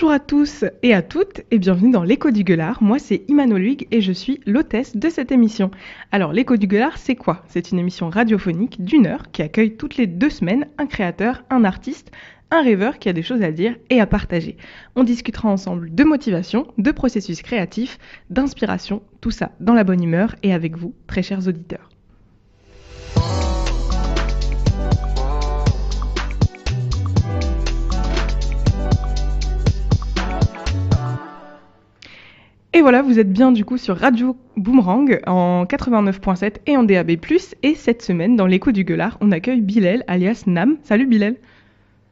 Bonjour à tous et à toutes et bienvenue dans l'écho du gueulard. Moi c'est Imano Luig et je suis l'hôtesse de cette émission. Alors l'écho du gueulard c'est quoi? C'est une émission radiophonique d'une heure qui accueille toutes les deux semaines un créateur, un artiste, un rêveur qui a des choses à dire et à partager. On discutera ensemble de motivation, de processus créatif, d'inspiration, tout ça dans la bonne humeur et avec vous, très chers auditeurs. Et voilà, vous êtes bien du coup sur Radio Boomerang en 89.7 et en DAB+. Et cette semaine, dans l'écho du gueulard, on accueille Bilal alias Nam. Salut Bilal.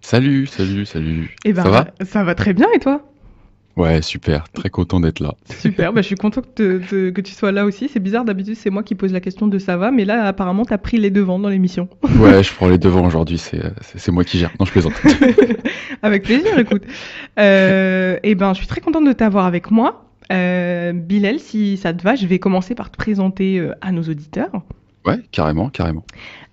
Salut, salut, salut. Eh ben, ça va? Ça va très bien et toi? Ouais, super, très content d'être là. Super, bah, je suis content que, te- que tu sois là aussi. C'est bizarre, d'habitude c'est moi qui pose la question de ça va, mais là apparemment t'as pris les devants dans l'émission. Ouais, je prends les devants aujourd'hui, c'est moi qui gère. Non, je plaisante. avec plaisir, écoute. Euh, et ben, je suis très contente de t'avoir avec moi. Euh, Bilal, si ça te va, je vais commencer par te présenter euh, à nos auditeurs. Ouais, carrément, carrément.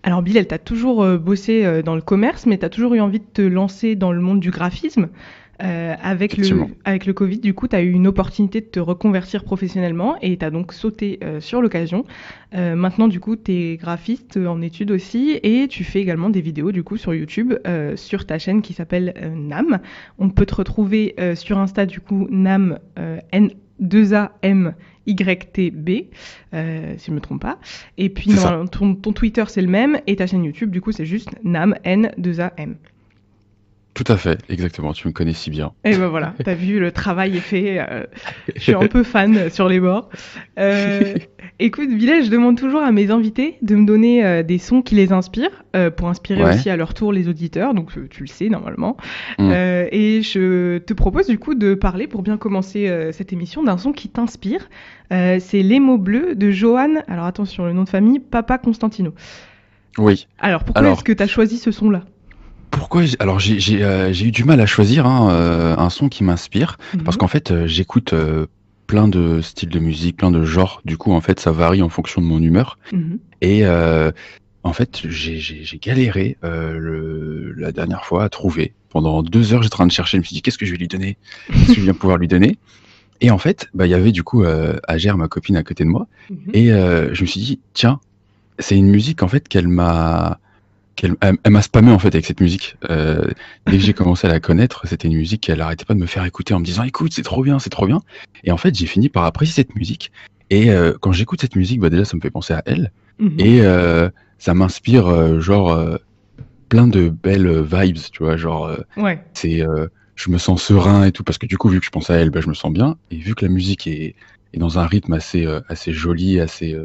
Alors Bilal, tu as toujours euh, bossé euh, dans le commerce, mais tu as toujours eu envie de te lancer dans le monde du graphisme. Avec, le, avec le Covid, du coup, tu as eu une opportunité de te reconvertir professionnellement et tu as donc sauté sur l'occasion. Maintenant, du coup, tu es graphiste en études aussi et tu fais également des vidéos du coup sur YouTube sur ta chaîne qui s'appelle Nam. On peut te retrouver sur Insta du coup Nam euh, N2AM YTB, euh, si je me trompe pas. Et puis non, ton, ton Twitter c'est le même et ta chaîne YouTube du coup c'est juste Nam N2AM. Tout à fait, exactement. Tu me connais si bien. Et ben voilà, t'as vu le travail est fait. euh, je suis un peu fan sur les bords. Euh, écoute, Bilal, je demande toujours à mes invités de me donner euh, des sons qui les inspirent euh, pour inspirer Ouais. aussi à leur tour les auditeurs. Donc tu le sais normalement. Mm. Et je te propose du coup de parler pour bien commencer cette émission d'un son qui t'inspire. C'est Les mots bleus de Johan. Alors attention, le nom de famille, Papa Constantino. Oui. Alors pourquoi Alors- est-ce que t'as choisi ce son-là? Pourquoi j'ai- Alors, j'ai euh, j'ai eu du mal à choisir hein, euh, un son qui m'inspire. Parce Mhm. qu'en fait, euh, j'écoute plein de styles de musique, plein de genres. Du coup, en fait, ça varie en fonction de mon humeur. Mhm. Et en fait, j'ai- galéré le, la dernière fois à trouver. Pendant deux heures, j'étais en train de chercher. Je me suis dit, qu'est-ce que je vais lui donner? Qu'est-ce que je viens pouvoir lui donner? Et en fait, bah, il y avait du coup Agère, ma copine, à côté de moi. Mhm. Et je me suis dit, tiens, c'est une musique en fait qu'elle m'a elle, elle m'a spammé en fait avec cette musique. Euh, dès que j'ai commencé à la connaître, c'était une musique qu'elle arrêtait pas de me faire écouter en me disant écoute, c'est trop bien, c'est trop bien. Et en fait, j'ai fini par apprécier cette musique. Et euh, quand j'écoute cette musique, bah déjà ça me fait penser à elle Mhm. et euh, ça m'inspire genre plein de belles vibes, tu vois, genre Ouais. c'est je me sens serein et tout parce que du coup vu que je pense à elle, bah, je me sens bien et vu que la musique est, est dans un rythme assez assez joli, assez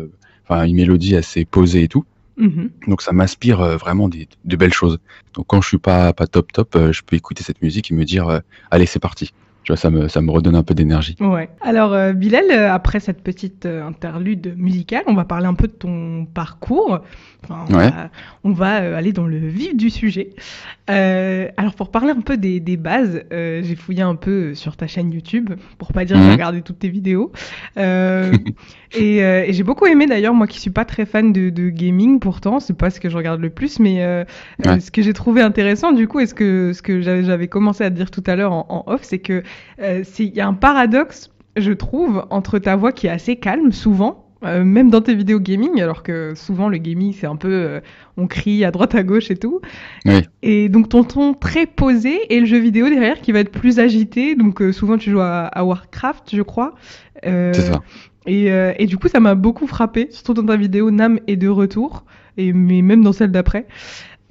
enfin une mélodie assez posée et tout. Mhm. Donc ça m'inspire euh, vraiment des, de belles choses. Donc quand je suis pas pas top top, euh, je peux écouter cette musique et me dire euh, allez c'est parti. Tu vois ça me ça me redonne un peu d'énergie. Ouais. Alors, euh, Bilal, euh, après cette petite euh, interlude musicale, on va parler un peu de ton parcours. Enfin, on Ouais. va, on va, euh, aller dans le vif du sujet. Euh, alors, pour parler un peu des, des bases, euh, j'ai fouillé un peu sur ta chaîne YouTube, pour pas dire que j'ai Mhm. regardé toutes tes vidéos. Euh, et euh, et j'ai beaucoup aimé d'ailleurs, moi qui suis pas très fan de, de gaming, pourtant, c'est pas ce que je regarde le plus, mais Ouais. ce que j'ai trouvé intéressant, du coup, et ce que, ce que j'avais commencé à dire tout à l'heure en, en off, c'est que euh, c'est- il y a un paradoxe, je trouve, entre ta voix qui est assez calme, souvent, euh, même dans tes vidéos gaming, alors que souvent le gaming c'est un peu euh, on crie à droite à gauche et tout. Oui. Et donc ton ton très posé et le jeu vidéo derrière qui va être plus agité. Donc euh, souvent tu joues à, à Warcraft, je crois. Euh, C'est ça. Et, euh, et du coup ça m'a beaucoup frappé, surtout dans ta vidéo Nam est de retour, et mais même dans celle d'après.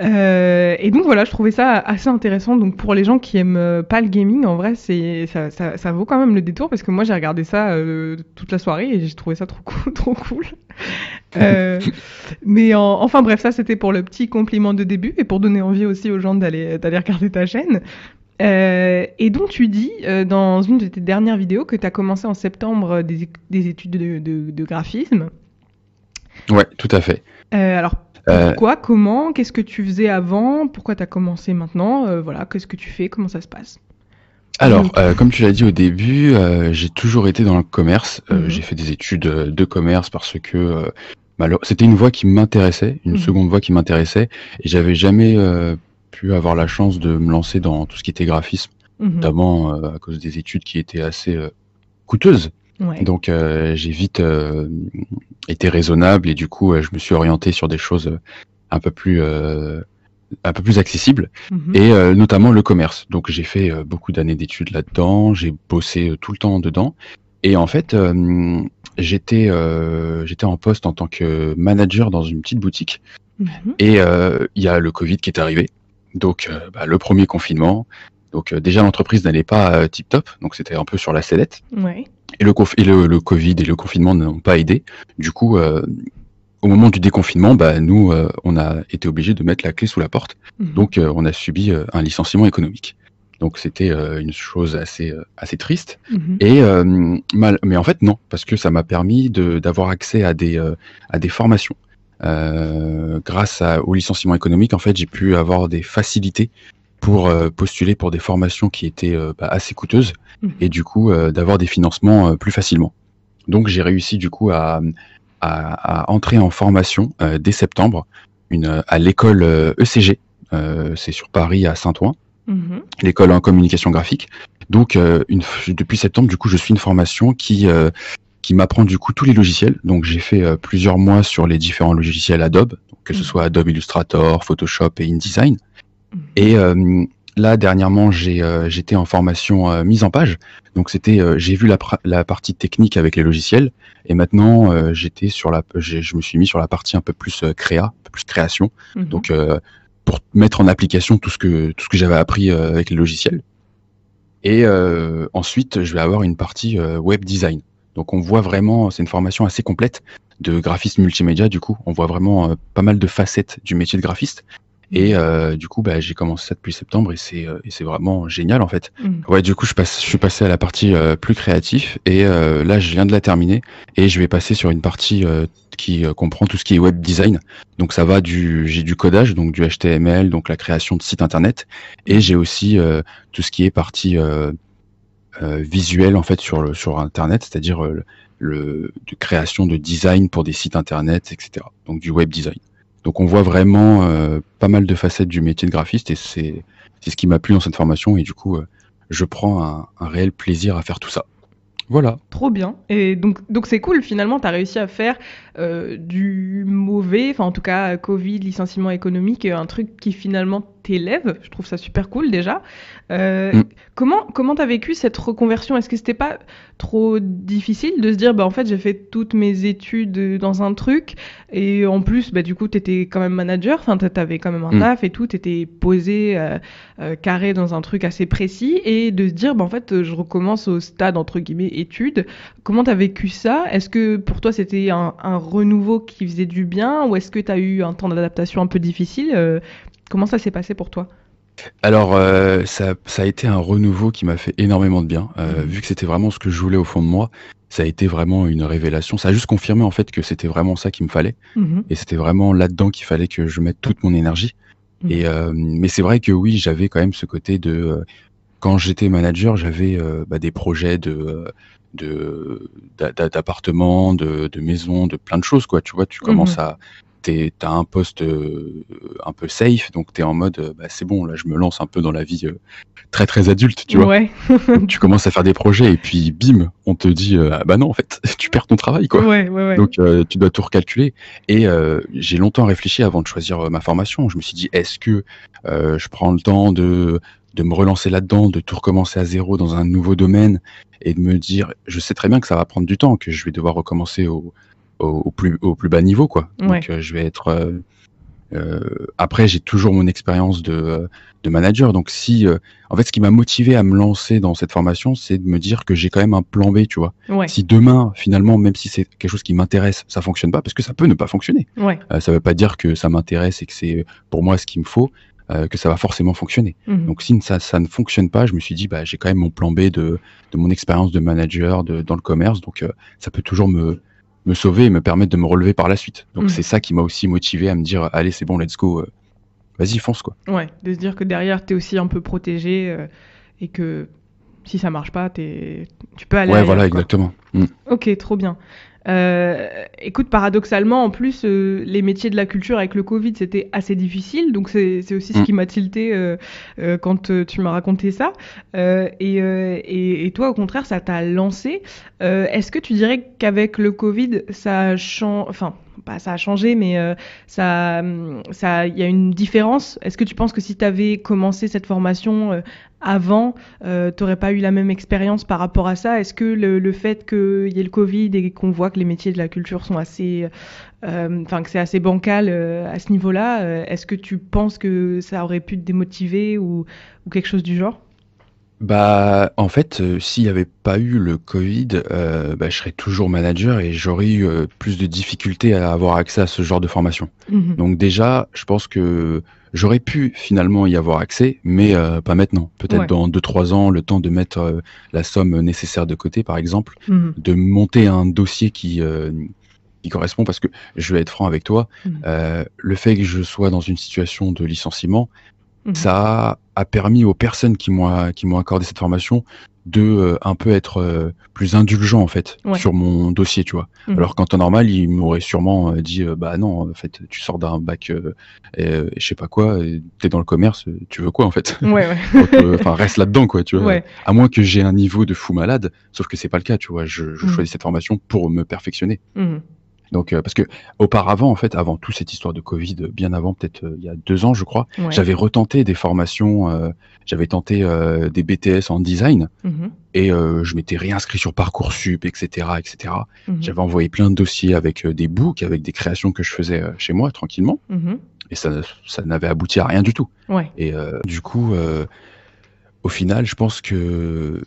Euh, et donc voilà, je trouvais ça assez intéressant. Donc pour les gens qui aiment euh, pas le gaming, en vrai, c'est ça, ça, ça vaut quand même le détour parce que moi j'ai regardé ça euh, toute la soirée et j'ai trouvé ça trop cool, trop cool. Euh, mais en- enfin bref, ça c'était pour le petit compliment de début et pour donner envie aussi aux gens d'aller d'aller regarder ta chaîne. Euh, et donc tu dis euh, dans une de tes dernières vidéos que tu as commencé en septembre des, des études de, de, de graphisme. Ouais, tout à fait. Euh, alors pourquoi, comment, qu'est-ce que tu faisais avant, pourquoi tu as commencé maintenant, euh, voilà, qu'est-ce que tu fais, comment ça se passe? Alors, euh, comme tu l'as dit au début, euh, j'ai toujours été dans le commerce. Euh, Mhm. J'ai fait des études euh, de commerce parce que euh, c'était une voie qui m'intéressait, une Mhm. seconde voie qui m'intéressait, et j'avais jamais euh, pu avoir la chance de me lancer dans tout ce qui était graphisme. Mhm. notamment euh, à cause des études qui étaient assez euh, coûteuses. Ouais. Donc euh, j'ai vite euh, été raisonnable et du coup euh, je me suis orienté sur des choses un peu plus euh, un peu plus accessibles Mhm. et notamment le commerce. Donc j'ai fait beaucoup d'années d'études là-dedans, j'ai bossé tout le temps dedans et en fait j'étais j'étais en poste en tant que manager dans une petite boutique Mhm. et il y a le Covid qui est arrivé. Donc bah, le premier confinement. Donc déjà l'entreprise n'allait pas tip top, donc c'était un peu sur la sellette. Ouais. Et le, conf- et le, le Covid et le confinement n'ont pas aidé. Du coup, euh, au moment du déconfinement, bah, nous, euh, on a été obligés de mettre la clé sous la porte. Mhm. Donc, euh, on a subi un licenciement économique. Donc, c'était une chose assez, assez triste. Mhm. Et mal, mais en fait, non, parce que ça m'a permis de- d'avoir accès à des, à des formations. Grâce à- au licenciement économique, en fait, j'ai pu avoir des facilités pour postuler pour des formations qui étaient bah, assez coûteuses. Et du coup euh, d'avoir des financements euh, plus facilement. Donc j'ai réussi du coup à, à, à entrer en formation euh, dès septembre une, à l'école ECG, euh, c'est sur Paris à Saint-Ouen Mhm. l'école en communication graphique. Donc, une, depuis septembre, du coup, je suis une formation qui qui m'apprend du coup tous les logiciels. Donc, j'ai fait euh, plusieurs mois sur les différents logiciels Adobe, que ce Mhm. soit Adobe Illustrator, Photoshop et InDesign. Mhm. Et euh, là, dernièrement, euh, j'étais en formation euh, mise en page. Donc, c'était euh, j'ai vu la, partie technique avec les logiciels, et maintenant, j'étais sur la, je me suis mis sur la partie un peu plus créa, un peu plus création. Mhm. Donc pour mettre en application tout ce que tout ce que j'avais appris avec les logiciels. Et euh, ensuite, je vais avoir une partie euh, web design. Donc on voit vraiment, c'est une formation assez complète de graphisme multimédia. Du coup, on voit vraiment euh, pas mal de facettes du métier de graphiste. Et euh, du coup, bah, j'ai commencé ça depuis septembre et c'est euh, et c'est vraiment génial en fait. Mhm. Ouais, du coup, je passe, je suis passé à la partie euh, plus créatif et euh, là, je viens de la terminer et je vais passer sur une partie euh, qui euh, comprend tout ce qui est web design. Donc, ça va du, j'ai du codage, donc du HTML, donc la création de sites internet et j'ai aussi euh, tout ce qui est partie euh, euh, visuelle en fait sur le sur internet, c'est-à-dire euh, le de création de design pour des sites internet, etc. Donc du web design. Donc on voit vraiment euh, pas mal de facettes du métier de graphiste et c'est ce qui m'a plu dans cette formation et du coup euh, je prends un, réel plaisir à faire tout ça. Voilà. Trop bien. Et donc, donc c'est cool, finalement, tu as réussi à faire euh, du mauvais, enfin en tout cas, Covid, licenciement économique, un truc qui finalement t'élève. Je trouve ça super cool déjà. Euh, Mm. Comment comment t'as vécu cette reconversion? Est-ce que c'était pas trop difficile de se dire, bah en fait, j'ai fait toutes mes études dans un truc et en plus, bah du coup, t'étais quand même manager, enfin t'avais quand même un Mm. taf et tout, t'étais posé euh, euh, carré dans un truc assez précis et de se dire, bah en fait, je recommence au stade entre guillemets études. Comment t'as vécu ça? Est-ce que pour toi c'était un, un renouveau qui faisait du bien ou est-ce que t'as eu un temps d'adaptation un peu difficile Comment ça s'est passé pour toi? Alors euh, ça, ça a été un renouveau qui m'a fait énormément de bien, euh, Mhm. vu que c'était vraiment ce que je voulais au fond de moi. Ça a été vraiment une révélation. Ça a juste confirmé en fait que c'était vraiment ça qu'il me fallait. Mhm. Et c'était vraiment là-dedans qu'il fallait que je mette toute mon énergie. Mhm. Et euh, mais c'est vrai que oui, j'avais quand même ce côté de quand j'étais manager, j'avais bah, des projets de de d'a- d'a- d'appartements, de, de maisons, de plein de choses quoi. Tu vois, tu commences à t'es t'as un poste euh, un peu safe, donc t'es en mode euh, bah, c'est bon là, je me lance un peu dans la vie euh, très très adulte, tu vois. Ouais, Tu commences à faire des projets et puis bim, on te dit ah bah non en fait, tu perds ton travail quoi. ouais, ouais, ouais. Donc tu dois tout recalculer. Et j'ai longtemps réfléchi avant de choisir ma formation. Je me suis dit, est-ce que je prends le temps de, de me relancer là-dedans, de tout recommencer à zéro dans un nouveau domaine et de me dire, je sais très bien que ça va prendre du temps, que je vais devoir recommencer au, au, au plus, au plus bas niveau. quoi. Ouais. Donc euh, je vais être... euh, euh, après, j'ai toujours mon expérience de, de manager. Donc, si, en fait, ce qui m'a motivé à me lancer dans cette formation, c'est de me dire que j'ai quand même un plan B, tu vois. ouais, Si demain, finalement, même si c'est quelque chose qui m'intéresse, ça fonctionne pas, parce que ça peut ne pas fonctionner. ouais. Ça veut pas dire que ça m'intéresse et que c'est pour moi ce qu'il me faut, euh, que ça va forcément fonctionner. Mhm. Donc si ça, ça ne fonctionne pas, je me suis dit, bah, j'ai quand même mon plan B de, de mon expérience de manager de, dans le commerce, donc euh, ça peut toujours me, me sauver et me permettre de me relever par la suite. Donc Mhm. c'est ça qui m'a aussi motivé à me dire, allez, c'est bon, let's go, euh, vas-y, fonce quoi. Ouais, de se dire que derrière, t'es aussi un peu protégé euh, et que si ça marche pas, t'es... tu peux aller ouais, ailleurs, voilà, quoi. exactement. Mm. Ok, trop bien. Euh, écoute, paradoxalement, en plus, euh, les métiers de la culture avec le Covid, c'était assez difficile. Donc, c'est aussi ce Mm. qui m'a tilté euh, euh, quand euh, tu m'as raconté ça. Euh, et, euh, et, et toi, au contraire, ça t'a lancé. Euh, Est-ce que tu dirais qu'avec le Covid, ça a changé, enfin, pas ça a changé, mais euh, ça, ça, il y a une différence? Est-ce que tu penses que si tu avais commencé cette formation euh, avant, euh, t'aurais pas eu la même expérience par rapport à ça. Est-ce que le, le fait qu'il y ait le Covid et qu'on voit que les métiers de la culture sont assez, euh, enfin que c'est assez bancal euh, à ce niveau-là, euh, est-ce que tu penses que ça aurait pu te démotiver ou, ou quelque chose du genre? Bah, en fait, euh, s'il n'y avait pas eu le Covid, euh, bah, je serais toujours manager et j'aurais eu euh, plus de difficultés à avoir accès à ce genre de formation. Mhm. Donc déjà, je pense que j'aurais pu finalement y avoir accès, mais pas maintenant. Peut-être Ouais. dans deux trois ans, le temps de mettre la somme nécessaire de côté, par exemple, Mhm. de monter un dossier qui euh, qui correspond. Parce que je vais être franc avec toi, euh, le fait que je sois dans une situation de licenciement, Mhm. ça a permis aux personnes qui m'ont qui m'ont accordé cette formation de euh, un peu être euh, plus indulgent en fait Ouais. sur mon dossier, tu vois. Mhm. Alors qu'en temps normal, ils m'auraient sûrement euh, dit euh, bah non, en fait, tu sors d'un bac et, je sais pas quoi, t'es dans le commerce, tu veux quoi en fait? Ouais, ouais. Enfin, reste là-dedans quoi, tu vois. Ouais. À moins que j'ai un niveau de fou malade, sauf que c'est pas le cas, tu vois. Je, je Mhm. choisis cette formation pour me perfectionner. Donc euh, parce que auparavant en fait, avant toute cette histoire de Covid, bien avant peut-être euh, il y a deux ans je crois, Ouais. j'avais retenté des formations, euh, j'avais tenté euh, des BTS en design Mhm. et euh, je m'étais réinscrit sur parcoursup, etc., etc. Mhm. J'avais envoyé plein de dossiers avec euh, des books, avec des créations que je faisais euh, chez moi tranquillement, Mhm. et ça, ça n'avait abouti à rien du tout. Ouais. Et euh, du coup, euh, au final, je pense que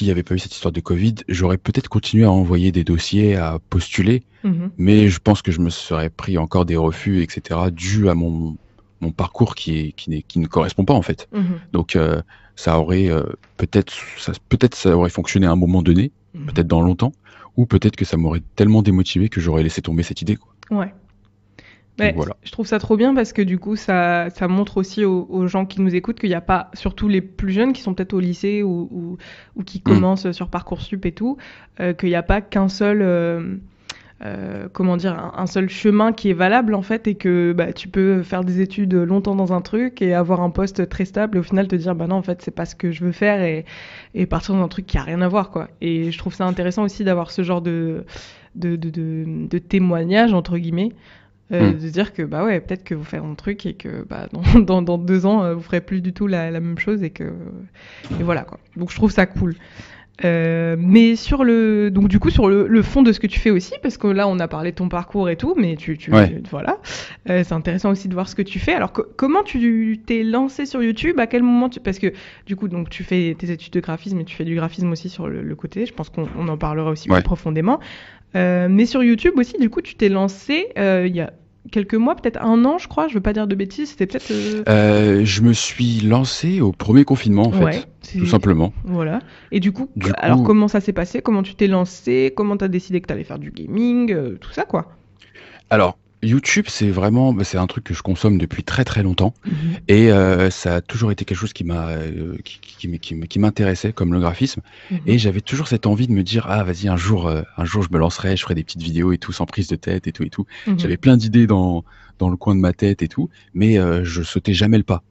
s'il n'y avait pas eu cette histoire de Covid, j'aurais peut-être continué à envoyer des dossiers, à postuler, Mhm. mais je pense que je me serais pris encore des refus, etc., dû à mon, mon parcours qui, est, qui, qui ne correspond pas en fait. Mhm. Donc euh, ça aurait euh, peut-être ça, peut-être ça aurait fonctionné à un moment donné, Mhm. peut-être dans longtemps, ou peut-être que ça m'aurait tellement démotivé que j'aurais laissé tomber cette idée. Quoi. Ouais. Ouais, voilà. Je trouve ça trop bien parce que du coup, ça, ça montre aussi aux, aux gens qui nous écoutent qu'il n'y a pas, surtout les plus jeunes qui sont peut-être au lycée ou, ou, ou qui commencent sur Parcoursup et tout, euh, qu'il n'y a pas qu'un seul, euh, euh, comment dire, un, un seul chemin qui est valable en fait et que bah, tu peux faire des études longtemps dans un truc et avoir un poste très stable et au final te dire bah non en fait c'est pas ce que je veux faire et, et partir dans un truc qui a rien à voir quoi. Et je trouve ça intéressant aussi d'avoir ce genre de, de, de, de, de témoignage entre guillemets. Euh, Mm. de dire que bah ouais peut-être que vous faites un truc et que bah dans, dans, dans deux ans euh, vous ferez plus du tout la, la même chose et que et voilà quoi. Donc je trouve ça cool. Euh, mais sur le donc du coup sur le, le fond de ce que tu fais aussi parce que là on a parlé de ton parcours et tout mais tu, tu, Ouais. tu- voilà. Euh, c'est intéressant aussi de voir ce que tu fais. Alors co- comment tu t'es lancé sur YouTube? À quel moment tu parce que du coup donc tu fais tes études de graphisme et tu fais du graphisme aussi sur le, le côté. Je pense qu'on on en parlera aussi Ouais. plus profondément euh, mais sur YouTube aussi, du coup, tu t'es lancé euh, il y a quelques mois, peut-être un an, je crois. Je veux pas dire de bêtises. C'était peut-être. euh, je me suis lancé au premier confinement en fait, ouais, tout simplement. Voilà. Et du coup, Du alors coup- comment ça s'est passé? Comment tu t'es lancé? Comment t'as décidé que t'allais faire du gaming? Tout ça, quoi. Alors YouTube, c'est vraiment, bah, c'est un truc que je consomme depuis très très longtemps et euh, ça a toujours été quelque chose qui m'a, euh, qui, qui, qui m'intéressait comme le graphisme Mhm. et j'avais toujours cette envie de me dire ah vas-y un jour, euh, un jour je me lancerai, je ferai des petites vidéos et tout sans prise de tête et tout et tout. Mhm. J'avais plein d'idées dans dans le coin de ma tête et tout, mais euh, je sautais jamais le pas.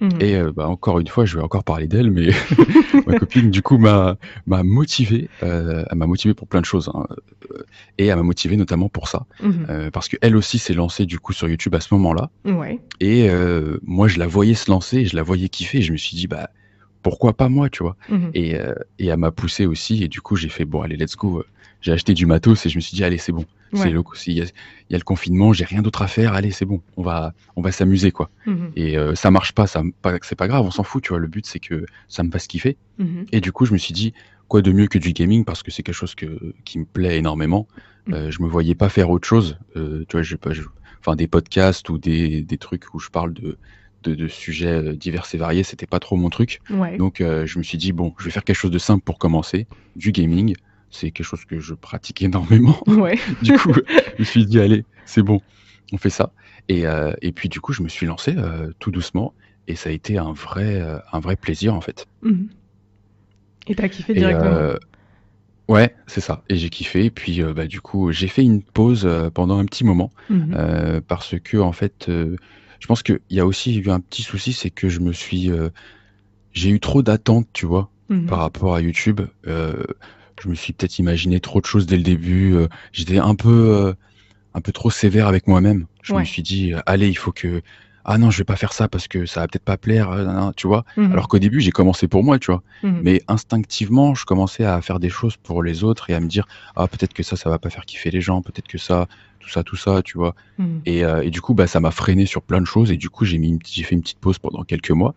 Mhm. Et euh, bah, encore une fois, je vais encore parler d'elle, mais ma copine du coup m'a m'a motivé, euh, elle m'a motivé pour plein de choses, hein, euh, et elle m'a motivé notamment pour ça, Mhm. euh, parce que elle aussi s'est lancée du coup sur YouTube à ce moment-là, Ouais. et euh, moi je la voyais se lancer, je la voyais kiffer, et je me suis dit bah pourquoi pas moi, tu vois, Mhm. et, et elle m'a poussé aussi, et du coup j'ai fait bon allez let's go, j'ai acheté du matos et je me suis dit allez c'est bon, Ouais. c'est le il y, a, il y a le confinement, j'ai rien d'autre à faire, allez c'est bon, on va on va s'amuser quoi. Mhm. Et euh, ça marche pas, ça, c'est pas grave, on s'en fout, tu vois. Le but, c'est que ça me fasse kiffer. Mhm. Et du coup, je me suis dit, quoi de mieux que du gaming? Parce que c'est quelque chose que, qui me plaît énormément. Mm. Euh, je me voyais pas faire autre chose. Euh, tu vois, je, pas, je- enfin, des podcasts ou des, des trucs où je parle de, de, de sujets euh, divers et variés, c'était pas trop mon truc. Ouais. Donc, euh, je me suis dit, bon, je vais faire quelque chose de simple pour commencer. Du gaming, c'est quelque chose que je pratique énormément. Ouais. Du coup, je me suis dit, allez, c'est bon, on fait ça. Et, euh, et puis, du coup, je me suis lancé euh, tout doucement. Et ça a été un vrai, euh, un vrai plaisir, en fait. Mhm. Et t'as kiffé Et, directement. Ouais, c'est ça. Et j'ai kiffé. Et puis, bah, du coup, j'ai fait une pause pendant un petit moment Mhm. parce que, en fait, je pense qu'il y a aussi eu un petit souci, c'est que je me suis, j'ai eu trop d'attentes, tu vois, Mhm. par rapport à YouTube. Euh, je me suis peut-être imaginé trop de choses dès le début. euh, j'étais un peu, euh, un peu trop sévère avec moi-même. Je me suis dit, euh, allez, il faut que, ah non, je vais pas faire ça parce que ça va peut-être pas plaire, tu vois. Mhm. Alors qu'au début, j'ai commencé pour moi, tu vois. Mhm. Mais instinctivement, je commençais à faire des choses pour les autres et à me dire, ah, peut-être que ça, ça va pas faire kiffer les gens, peut-être que ça, tout ça, tout ça, tu vois. Mhm. Et, euh, et du coup, bah, ça m'a freiné sur plein de choses et du coup, j'ai mis j'ai fait une petite pause pendant quelques mois.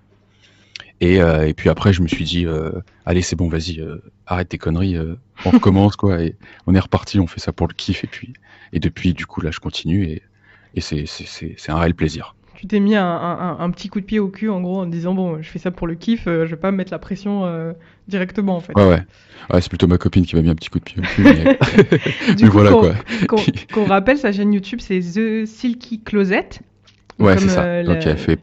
Et, euh, et puis après, je me suis dit, euh, allez, c'est bon, vas-y, euh, arrête tes conneries, on recommence, quoi. Et on est reparti, on fait ça pour le kiff. Et puis, et depuis, du coup, là, je continue et, et c'est, un réel plaisir. Tu t'es mis un, un- un petit coup de pied au cul en gros en disant bon je fais ça pour le kiff, je vais pas me mettre la pression directement en fait. Ouais, ouais. Ouais, c'est plutôt ma copine qui m'a mis un petit coup de pied au cul. Mais, Du mais coup, voilà, qu'on- quoi. Qu'on rappelle sa chaîne YouTube c'est The Silky Closet. Ouais, c'est ça. Donc, elle fait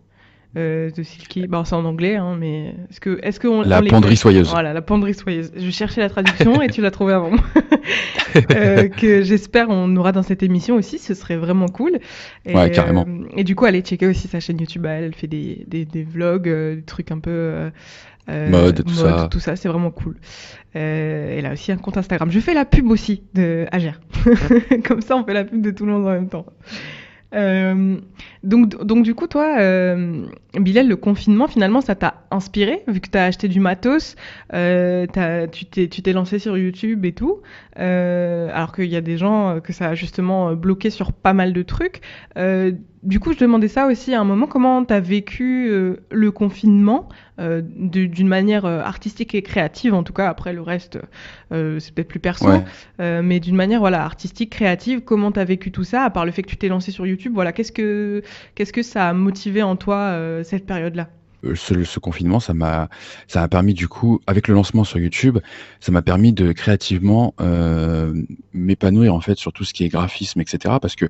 euh, The Silky, bon c'est en anglais hein, mais est-ce que est-ce que on, la on penderie soyeuse. Voilà la penderie soyeuse. Je cherchais la traduction et tu l'as trouvée avant. Euh, que j'espère on aura dans cette émission aussi, ce serait vraiment cool. Et, Ouais, carrément. euh, et du coup, allez checker aussi sa chaîne YouTube. Elle, elle fait des, des, des vlogs, euh, des trucs un peu euh, euh, Mode, tout ça. tout ça, c'est vraiment cool. Euh, elle a aussi un compte Instagram. Je fais la pub aussi de Agère. Comme ça, on fait la pub de tout le monde en même temps. Euh, donc, donc du coup, toi, euh, Bilal, le confinement, finalement, ça t'a inspiré, vu que t'as acheté du matos, euh, tu t'es tu t'es lancé sur YouTube et tout, euh, alors qu'il y a des gens euh, que ça a justement bloqué sur pas mal de trucs. Euh, du coup, je demandais ça aussi à un moment, comment t'as vécu euh, le confinement d'une manière artistique et créative, en tout cas, après le reste, c'est peut-être plus perso, Ouais. mais d'une manière voilà artistique, créative, comment t'as vécu tout ça, à part le fait que tu t'es lancé sur YouTube, voilà, qu'est-ce que qu'est-ce que ça a motivé en toi cette période-là Euh, ce, ce confinement, ça m'a, ça m'a permis du coup, avec le lancement sur YouTube, ça m'a permis de créativement euh, m'épanouir en fait sur tout ce qui est graphisme, etc. Parce que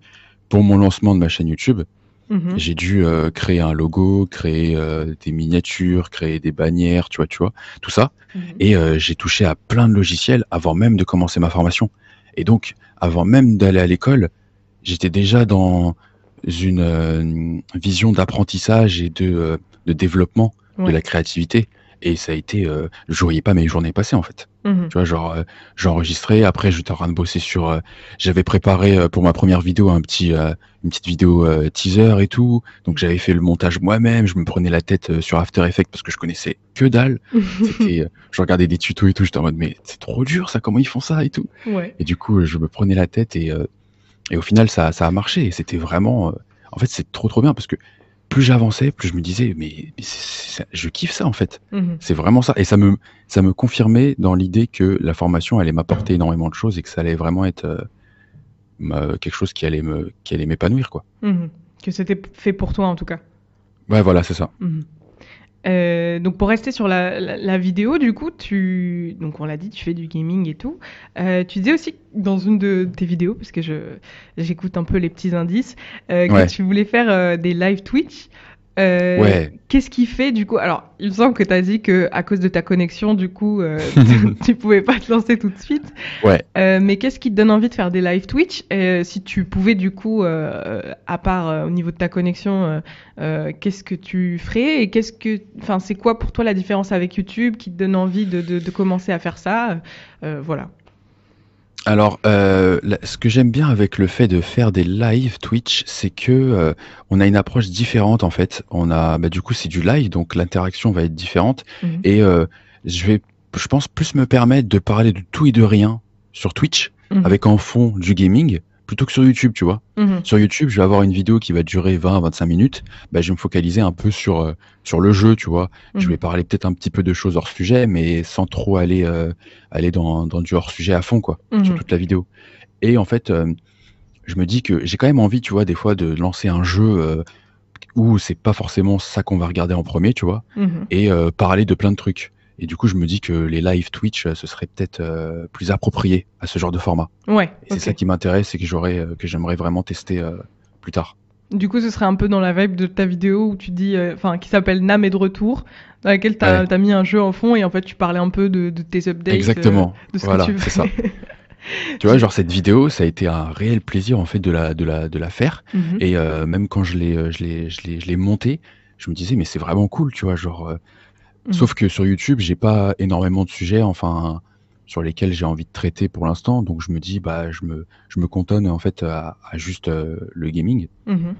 pour mon lancement de ma chaîne YouTube, Mhm. j'ai dû euh, créer un logo, créer euh, des miniatures, créer des bannières, tu vois, tu vois, tout ça. Mhm. Et j'ai touché à plein de logiciels avant même de commencer ma formation. Et donc, avant même d'aller à l'école, j'étais déjà dans une euh, vision d'apprentissage et de, euh, de développement Ouais. de la créativité. Et ça a été, euh, je voyais pas mes journées passer en fait. Mhm. Tu vois, genre, euh, j'enregistrais, après j'étais en train de bosser sur, j'avais préparé pour ma première vidéo un petit, une petite vidéo teaser et tout. Donc j'avais fait le montage moi-même, je me prenais la tête sur After Effects parce que je connaissais que dalle. C'était, je regardais des tutos et tout, j'étais en mode mais c'est trop dur ça, comment ils font ça et tout. ouais. Et du coup, je me prenais la tête et, et au final, ça, ça a marché. Et c'était vraiment. euh, en fait, c'est trop trop bien parce que plus j'avançais, plus je me disais, mais, je kiffe ça en fait. Mhm. C'est vraiment ça. Et ça me, ça me confirmait dans l'idée que la formation allait m'apporter énormément de choses et que ça allait vraiment être euh, ma- quelque chose qui allait me, qui allait m'épanouir quoi. Mhm. Que c'était fait pour toi en tout cas. Ouais, voilà, c'est ça. Mhm. Euh, donc pour rester sur la, la- la vidéo, du coup, tu, donc on l'a dit, tu fais du gaming et tout. Euh, tu disais aussi dans une de tes vidéos, parce que je j'écoute un peu les petits indices, euh, que Ouais. tu voulais faire euh, des live Twitch. Euh, Ouais. Qu'est-ce qui fait du coup Alors, il me semble que tu as dit que à cause de ta connexion, du coup, euh, tu pouvais pas te lancer tout de suite. Ouais. Euh, mais qu'est-ce qui te donne envie de faire des live Twitch? Euh, Si tu pouvais, du coup, euh, à part euh, au niveau de ta connexion, qu'est-ce que tu ferais Et qu'est-ce que, enfin, c'est quoi pour toi la différence avec YouTube qui te donne envie de, de, de commencer à faire ça? Euh, Voilà. Alors, euh, ce que j'aime bien avec le fait de faire des live Twitch, c'est que euh, on a une approche différente en fait. On a, bah, du coup, c'est du live, donc l'interaction va être différente. Mhm. Et euh, je vais, je pense, plus me permettre de parler de tout et de rien sur Twitch, Mhm. avec en fond du gaming, plutôt que sur YouTube, tu vois. Mhm. Sur YouTube, je vais avoir une vidéo qui va durer 20-25 minutes. Bah, je vais me focaliser un peu sur, euh, sur le jeu, tu vois. Je Mhm. vais parler peut-être un petit peu de choses hors sujet, mais sans trop aller, euh, aller dans, dans du hors sujet à fond, quoi, sur Mhm. toute la vidéo. Et en fait, euh, je me dis que j'ai quand même envie, tu vois, des fois de lancer un jeu où c'est pas forcément ça qu'on va regarder en premier, tu vois, et parler de plein de trucs. Et du coup, je me dis que les live Twitch, euh, ce serait peut-être euh, plus approprié à ce genre de format. Ouais. C'est ça qui m'intéresse et que j'aurais, euh, que j'aimerais vraiment tester euh, plus tard. Du coup, ce serait un peu dans la vibe de ta vidéo où tu dis, euh, enfin, qui s'appelle Nam est de retour, dans laquelle tu as, Ouais. mis un jeu en fond et en fait, tu parlais un peu de, de tes updates. Exactement. de ce Voilà, c'est ça. Tu vois, genre cette vidéo, ça a été un réel plaisir en fait de la de la de la faire. Mhm. Et même quand je l'ai je l'ai je l'ai je l'ai montée, je me disais mais c'est vraiment cool, tu vois, genre. Mhm. Sauf que sur YouTube, j'ai pas énormément de sujets, enfin, sur lesquels j'ai envie de traiter pour l'instant. Donc je me dis, bah, je me, je me cantonne en fait à, à juste euh, le gaming. Mhm.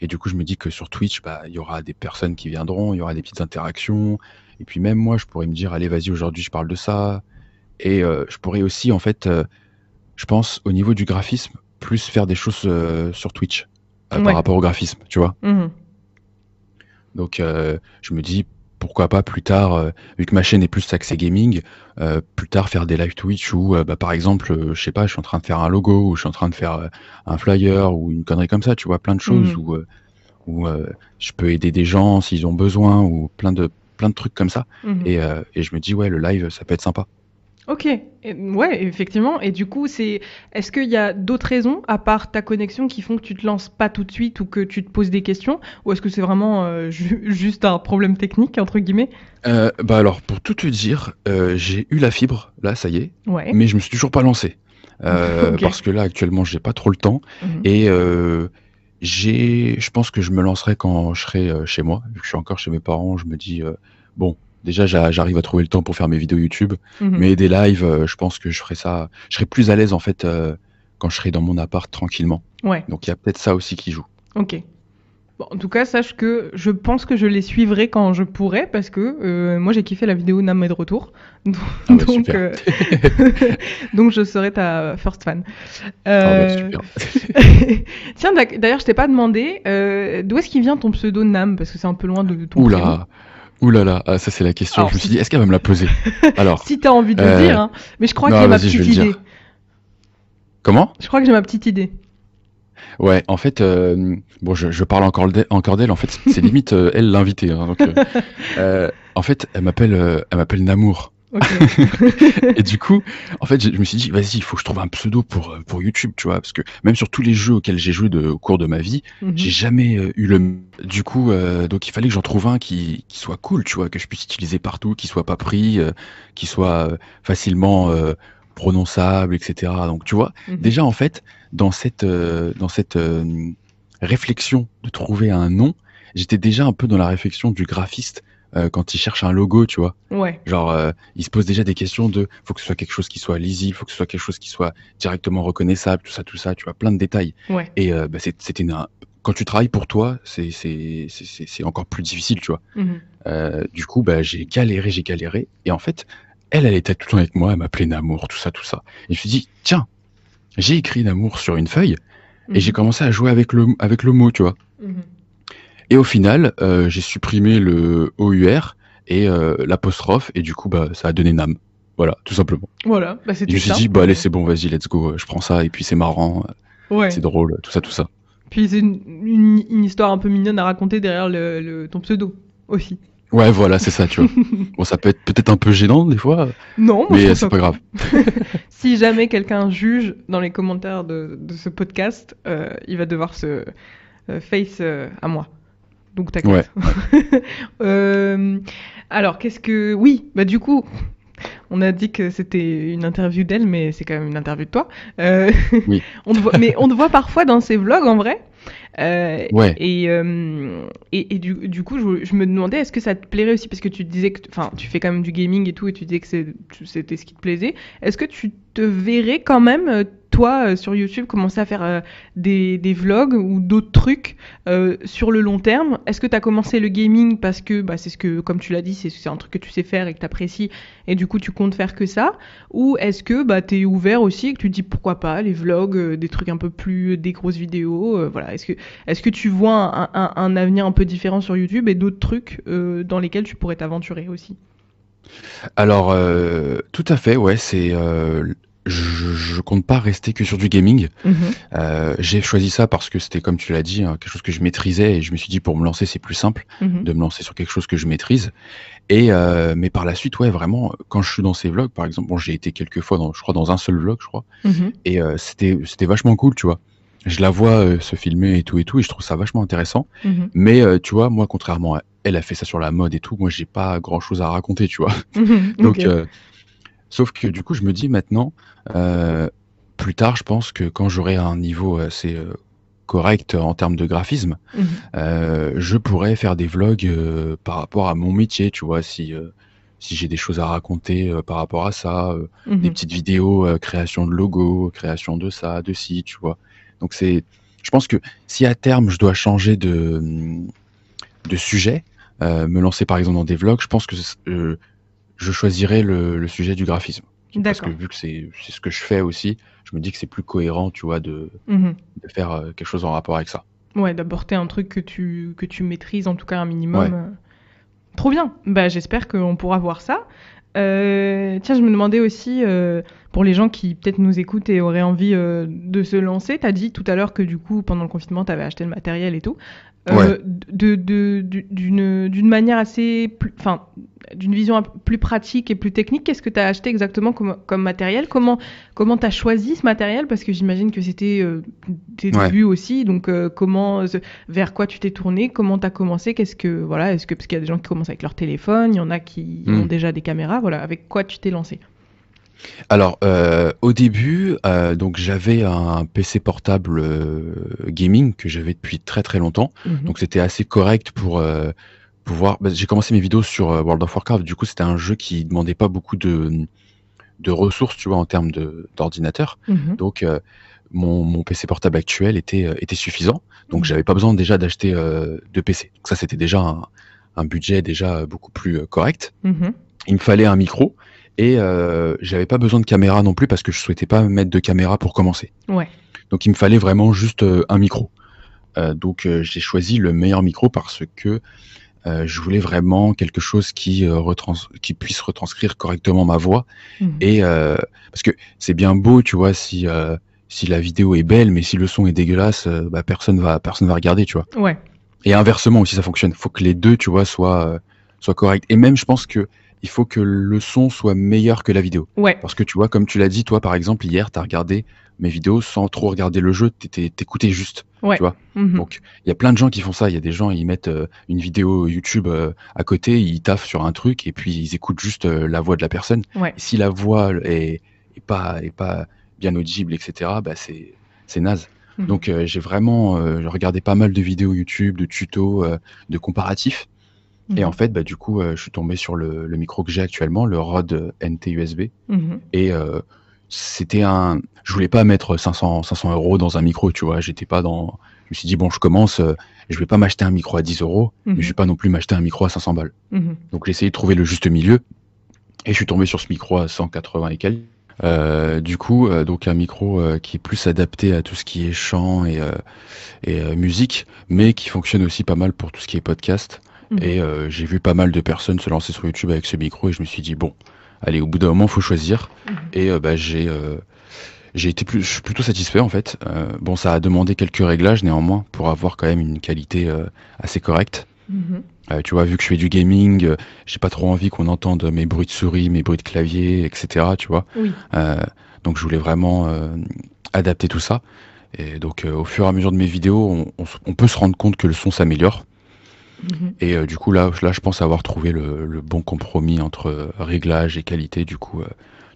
Et du coup, je me dis que sur Twitch, bah, il y aura des personnes qui viendront, il y aura des petites interactions. Et puis même moi, je pourrais me dire, allez, vas-y, aujourd'hui, je parle de ça. Et euh, je pourrais aussi, en fait, euh, je pense, au niveau du graphisme, plus faire des choses euh, sur Twitch Ouais. par rapport au graphisme, tu vois. Mhm. Donc je me dis pourquoi pas plus tard, euh, vu que ma chaîne est plus axée gaming, euh, plus tard faire des live Twitch où euh, bah, par exemple, je sais pas, je suis en train de faire un logo ou je suis en train de faire un flyer ou une connerie comme ça, tu vois, plein de choses Mhm. où, où je peux aider des gens s'ils ont besoin ou plein de plein de trucs comme ça. Mhm. Et, et je me dis ouais, le live ça peut être sympa. Ok, Et- ouais, effectivement. Et du coup, c'est, est-ce qu'il y a d'autres raisons à part ta connexion qui font que tu te lances pas tout de suite ou que tu te poses des questions, ou est-ce que c'est vraiment euh, ju- juste un problème technique entre guillemets? Euh, bah alors pour tout te dire, euh, j'ai eu la fibre, là ça y est, Ouais. mais je me suis toujours pas lancé. Euh. Parce que là actuellement j'ai pas trop le temps. Mhm. Et j'ai, je pense que je me lancerai quand je serai chez moi, vu que je suis encore chez mes parents. Je me dis bon, déjà j'a- j'arrive à trouver le temps pour faire mes vidéos YouTube, Mhm. mais des lives, euh, je pense que je ferai ça. Je serai plus à l'aise en fait euh, quand je serai dans mon appart tranquillement. Ouais. Donc il y a peut-être ça aussi qui joue. Ok. Bon, en tout cas, sache que je pense que je les suivrai quand je pourrai parce que euh, moi j'ai kiffé la vidéo Nam est de retour. Donc, Ah bah, donc, super. euh, donc je serai ta first fan. Ah bah, Euh, super. Tiens, d'ailleurs, je t'ai pas demandé d'où est-ce qu'il vient ton pseudo Nam? Parce que c'est un peu loin de ton prénom. Oula, oulala, ah, ça c'est la question. Alors, je me suis dit, est-ce qu'elle va me la poser Alors, Si t'as envie de Euh, le dire, hein. mais je crois que non, j'ai ma petite idée. comment? Je crois que j'ai ma petite idée. Ouais, en fait, euh, bon, je, je parle encore d'elle, encore d'elle. En fait, c'est limite euh, elle l'invitée. hein, euh, euh, en fait, elle m'appelle, euh, elle m'appelle Namour. Et du coup, en fait, je me suis dit, vas-y, il faut que je trouve un pseudo pour euh, pour YouTube, tu vois, parce que même sur tous les jeux auxquels j'ai joué de, au cours de ma vie, Mhm. j'ai jamais euh, eu le. Du coup, euh, donc il fallait que j'en trouve un qui qui soit cool, tu vois, que je puisse utiliser partout, qui soit pas pris, euh, qui soit facilement prononçable, etc. Donc, tu vois, Mhm. déjà en fait, dans cette dans cette réflexion de trouver un nom, j'étais déjà un peu dans la réflexion du graphiste euh, quand il cherche un logo, tu vois. Ouais. Genre, euh, il se pose déjà des questions de faut que ce soit quelque chose qui soit lisible, faut que ce soit quelque chose qui soit directement reconnaissable, tout ça, tout ça, tu vois, plein de détails. Ouais. Et euh, bah, c'était quand tu travailles pour toi, c'est encore plus difficile, tu vois. Mhm. Euh, du coup, bah, j'ai galéré, j'ai galéré. Et en fait, elle, elle était tout le temps avec moi, elle m'appelait Namour, tout ça, tout ça. Et je me suis dit, tiens, j'ai écrit Namour sur une feuille et j'ai Mhm. commencé à jouer avec le, avec le mot, tu vois. Mhm. Et au final, euh, j'ai supprimé le OUR et euh, l'apostrophe, et du coup, bah, ça a donné Nam. Voilà, tout simplement. Voilà. Bah, c'était je me suis dit, bah allez, c'est bon, vas-y, let's go, je prends ça, et puis c'est marrant, Ouais. c'est drôle, tout ça, tout ça. Puis c'est une, une, une histoire un peu mignonne à raconter derrière le, le- ton pseudo aussi. Ouais, voilà, c'est ça, tu vois. bon, ça peut être peut-être un peu gênant des fois, Non, mais c'est pas grave. Si jamais quelqu'un juge dans les commentaires de, de ce podcast, euh, il va devoir se euh, face euh, à moi. Donc t'inquiète. Euh, alors qu'est-ce que oui, bah du coup, on a dit que c'était une interview d'elle, mais c'est quand même une interview de toi. Euh, Oui. on te voit, mais on te voit parfois dans ses vlogs en vrai. Euh, Ouais. Et, euh, et, et du, du coup, je, je me demandais, est-ce que ça te plairait aussi? Parce que tu disais que, enfin, tu fais quand même du gaming et tout, et tu disais que c'était ce qui te plaisait. Est-ce que tu te verrais quand même, euh, toi, euh, sur YouTube, commencer à faire euh, des, vlogs ou d'autres trucs sur le long terme. Est-ce que tu as commencé le gaming parce que, bah, c'est ce que, comme tu l'as dit, c'est un truc que tu sais faire et que tu apprécies, et du coup, tu comptes faire que ça? Ou est-ce que bah, tu es ouvert aussi et que tu dis pourquoi pas, les vlogs, des trucs un peu plus, des grosses vidéos Voilà, est-ce que tu vois un, avenir un peu différent sur YouTube et d'autres trucs dans lesquels tu pourrais t'aventurer aussi? Alors, tout à fait, ouais, c'est. Je, je compte pas rester que sur du gaming. Euh, j'ai choisi ça parce que c'était, comme tu l'as dit, hein, quelque chose que je maîtrisais et je me suis dit pour me lancer, c'est plus simple Mhm. de me lancer sur quelque chose que je maîtrise. Et euh, mais par la suite, ouais, vraiment, quand je suis dans ces vlogs, par exemple, bon, j'ai été quelques fois dans, je crois, dans un seul vlog, je crois, Mhm. et euh, c'était c'était vachement cool, tu vois. je la vois se filmer et tout et tout, et je trouve ça vachement intéressant. Mhm. Mais tu vois, moi, contrairement à elle, a fait ça sur la mode et tout, moi, j'ai pas grand chose à raconter, tu vois. Mhm. Donc, euh, sauf que du coup, je me dis maintenant, euh, plus tard, je pense que quand j'aurai un niveau assez euh, correct en termes de graphisme, Mhm. euh, je pourrais faire des vlogs par rapport à mon métier, tu vois, si, si j'ai des choses à raconter par rapport à ça, euh, des Mhm. petites vidéos, création de logos, création de ça, de ci, tu vois. Donc c'est, je pense que si à terme je dois changer de, de sujet, me lancer par exemple dans des vlogs, je pense que je choisirais le, le sujet du graphisme. Parce que vu que c'est ce que je fais aussi, je me dis que c'est plus cohérent, tu vois, de, Mhm. de faire euh, quelque chose en rapport avec ça. Ouais, d'apporter un truc que tu, que tu maîtrises, en tout cas un minimum. Ouais. euh. Trop bien. Bah, j'espère qu'on pourra voir ça. Euh, tiens, je me demandais aussi, euh, pour les gens qui peut-être nous écoutent et auraient envie euh, de se lancer, t'as dit tout à l'heure que du coup, pendant le confinement, t'avais acheté le matériel et tout. Ouais. de, de, du- d'une, d'une manière assez, enfin, d'une vision plus pratique et plus technique, qu'est-ce que t'as acheté exactement comme, comme matériel? Comment, comment t'as choisi ce matériel? Parce que j'imagine que c'était euh, tes Ouais. débuts aussi, donc euh, comment, vers quoi tu t'es tourné? Comment t'as commencé? Qu'est-ce que, voilà, est-ce que parce qu'il y a des gens qui commencent avec leur téléphone, il y en a qui Mm. ont déjà des caméras, voilà, avec quoi tu t'es lancé? Alors, euh, au début, euh, donc j'avais un PC portable euh, gaming que j'avais depuis très très longtemps. Mhm. Donc c'était assez correct pour euh, pouvoir. bah, j'ai commencé mes vidéos sur euh, World of Warcraft. Du coup, c'était un jeu qui demandait pas beaucoup de, de ressources, tu vois, en termes d'ordinateur. Mhm. Donc euh, mon, mon PC portable actuel était euh, était suffisant. Donc Mhm. j'avais pas besoin déjà d'acheter euh, de PC. Donc ça, c'était déjà un, un budget déjà beaucoup plus correct. Mhm. Il me fallait un micro et j'avais pas besoin de caméra non plus parce que je souhaitais pas mettre de caméra pour commencer. Ouais. Donc il me fallait vraiment juste un micro. Donc j'ai choisi le meilleur micro parce que euh, je voulais vraiment quelque chose qui, euh, retrans- qui puisse retranscrire correctement ma voix. Mhm. Et euh, parce que c'est bien beau, tu vois, si si la vidéo est belle, mais si le son est dégueulasse, bah, personne va personne va regarder, tu vois. Ouais. Et inversement aussi, ça fonctionne. Faut que les deux, tu vois, soient soient corrects. Et même, je pense que il faut que le son soit meilleur que la vidéo. Ouais. Parce que tu vois, comme tu l'as dit, toi, par exemple, hier, t'as regardé mes vidéos sans trop regarder le jeu, t'écoutais juste. Ouais. Tu vois. Mhm. Donc, il y a plein de gens qui font ça. Il y a des gens, ils mettent euh, une vidéo YouTube euh, à côté, ils taffent sur un truc et puis ils écoutent juste euh, la voix de la personne. Ouais. Et si la voix est, est pas est pas bien audible, etc., bah c'est naze. Mhm. Donc j'ai vraiment regardé pas mal de vidéos YouTube, de tutos, de comparatifs. Et Mhm. en fait, bah, du coup, euh, je suis tombé sur le, le micro que j'ai actuellement, le Rode NT USB. Mhm. Et euh, c'était un. Je voulais pas mettre 500, 500 euros dans un micro, tu vois. J'étais pas dans. Je me suis dit, bon, je commence, euh, je vais pas m'acheter un micro à 10 euros, Mhm. mais je vais pas non plus m'acheter un micro à 500 balles. Mhm. Donc j'ai essayé de trouver le juste milieu. Et je suis tombé sur ce micro à 180 et quelques. Euh, du coup, euh, donc un micro euh, qui est plus adapté à tout ce qui est chant et, euh, et euh, musique, mais qui fonctionne aussi pas mal pour tout ce qui est podcast. Mhm. Et euh, j'ai vu pas mal de personnes se lancer sur YouTube avec ce micro et je me suis dit bon, allez, au bout d'un moment, faut choisir. Mhm. Et euh, bah, j'ai euh, j'ai été plus, je suis plutôt satisfait en fait. Euh, bon, ça a demandé quelques réglages néanmoins pour avoir quand même une qualité euh, assez correcte. Mhm. Euh, tu vois, vu que je fais du gaming, euh, j'ai pas trop envie qu'on entende mes bruits de souris, mes bruits de clavier, etc. Tu vois. Oui. Euh, donc je voulais vraiment euh, adapter tout ça. Et donc euh, au fur et à mesure de mes vidéos, on, on peut se rendre compte que le son s'améliore. Mhm. Et euh, du coup là, là, je pense avoir trouvé le, le bon compromis entre euh, réglage et qualité. Du coup, euh,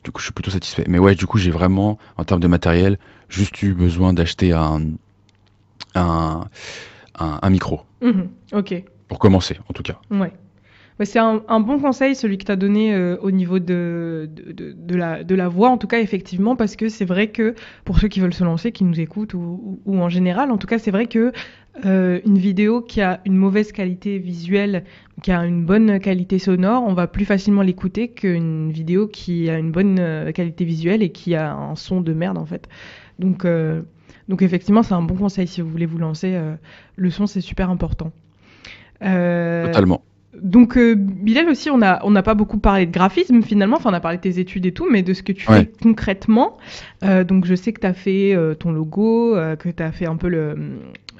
du coup, je suis plutôt satisfait. Mais ouais, du coup, j'ai vraiment, en termes de matériel, juste eu besoin d'acheter un, un, un, un micro Mhm. Ok. pour commencer, en tout cas. Ouais. C'est un, bon conseil, celui que tu as donné euh, au niveau de, de, la, voix, en tout cas, effectivement, parce que c'est vrai que pour ceux qui veulent se lancer, qui nous écoutent, ou, en général, en tout cas, c'est vrai que euh, une vidéo qui a une mauvaise qualité visuelle, qui a une bonne qualité sonore, on va plus facilement l'écouter qu'une vidéo qui a une bonne euh, qualité visuelle et qui a un son de merde, en fait. Donc, donc effectivement, c'est un bon conseil si vous voulez vous lancer. le son, c'est super important. Totalement. Donc, euh, Bilal aussi, on n'a on n'a pas beaucoup parlé de graphisme finalement, enfin on a parlé de tes études et tout, mais de ce que tu Ouais. fais concrètement. Euh, donc je sais que tu as fait euh, ton logo, euh, que tu as fait un peu le,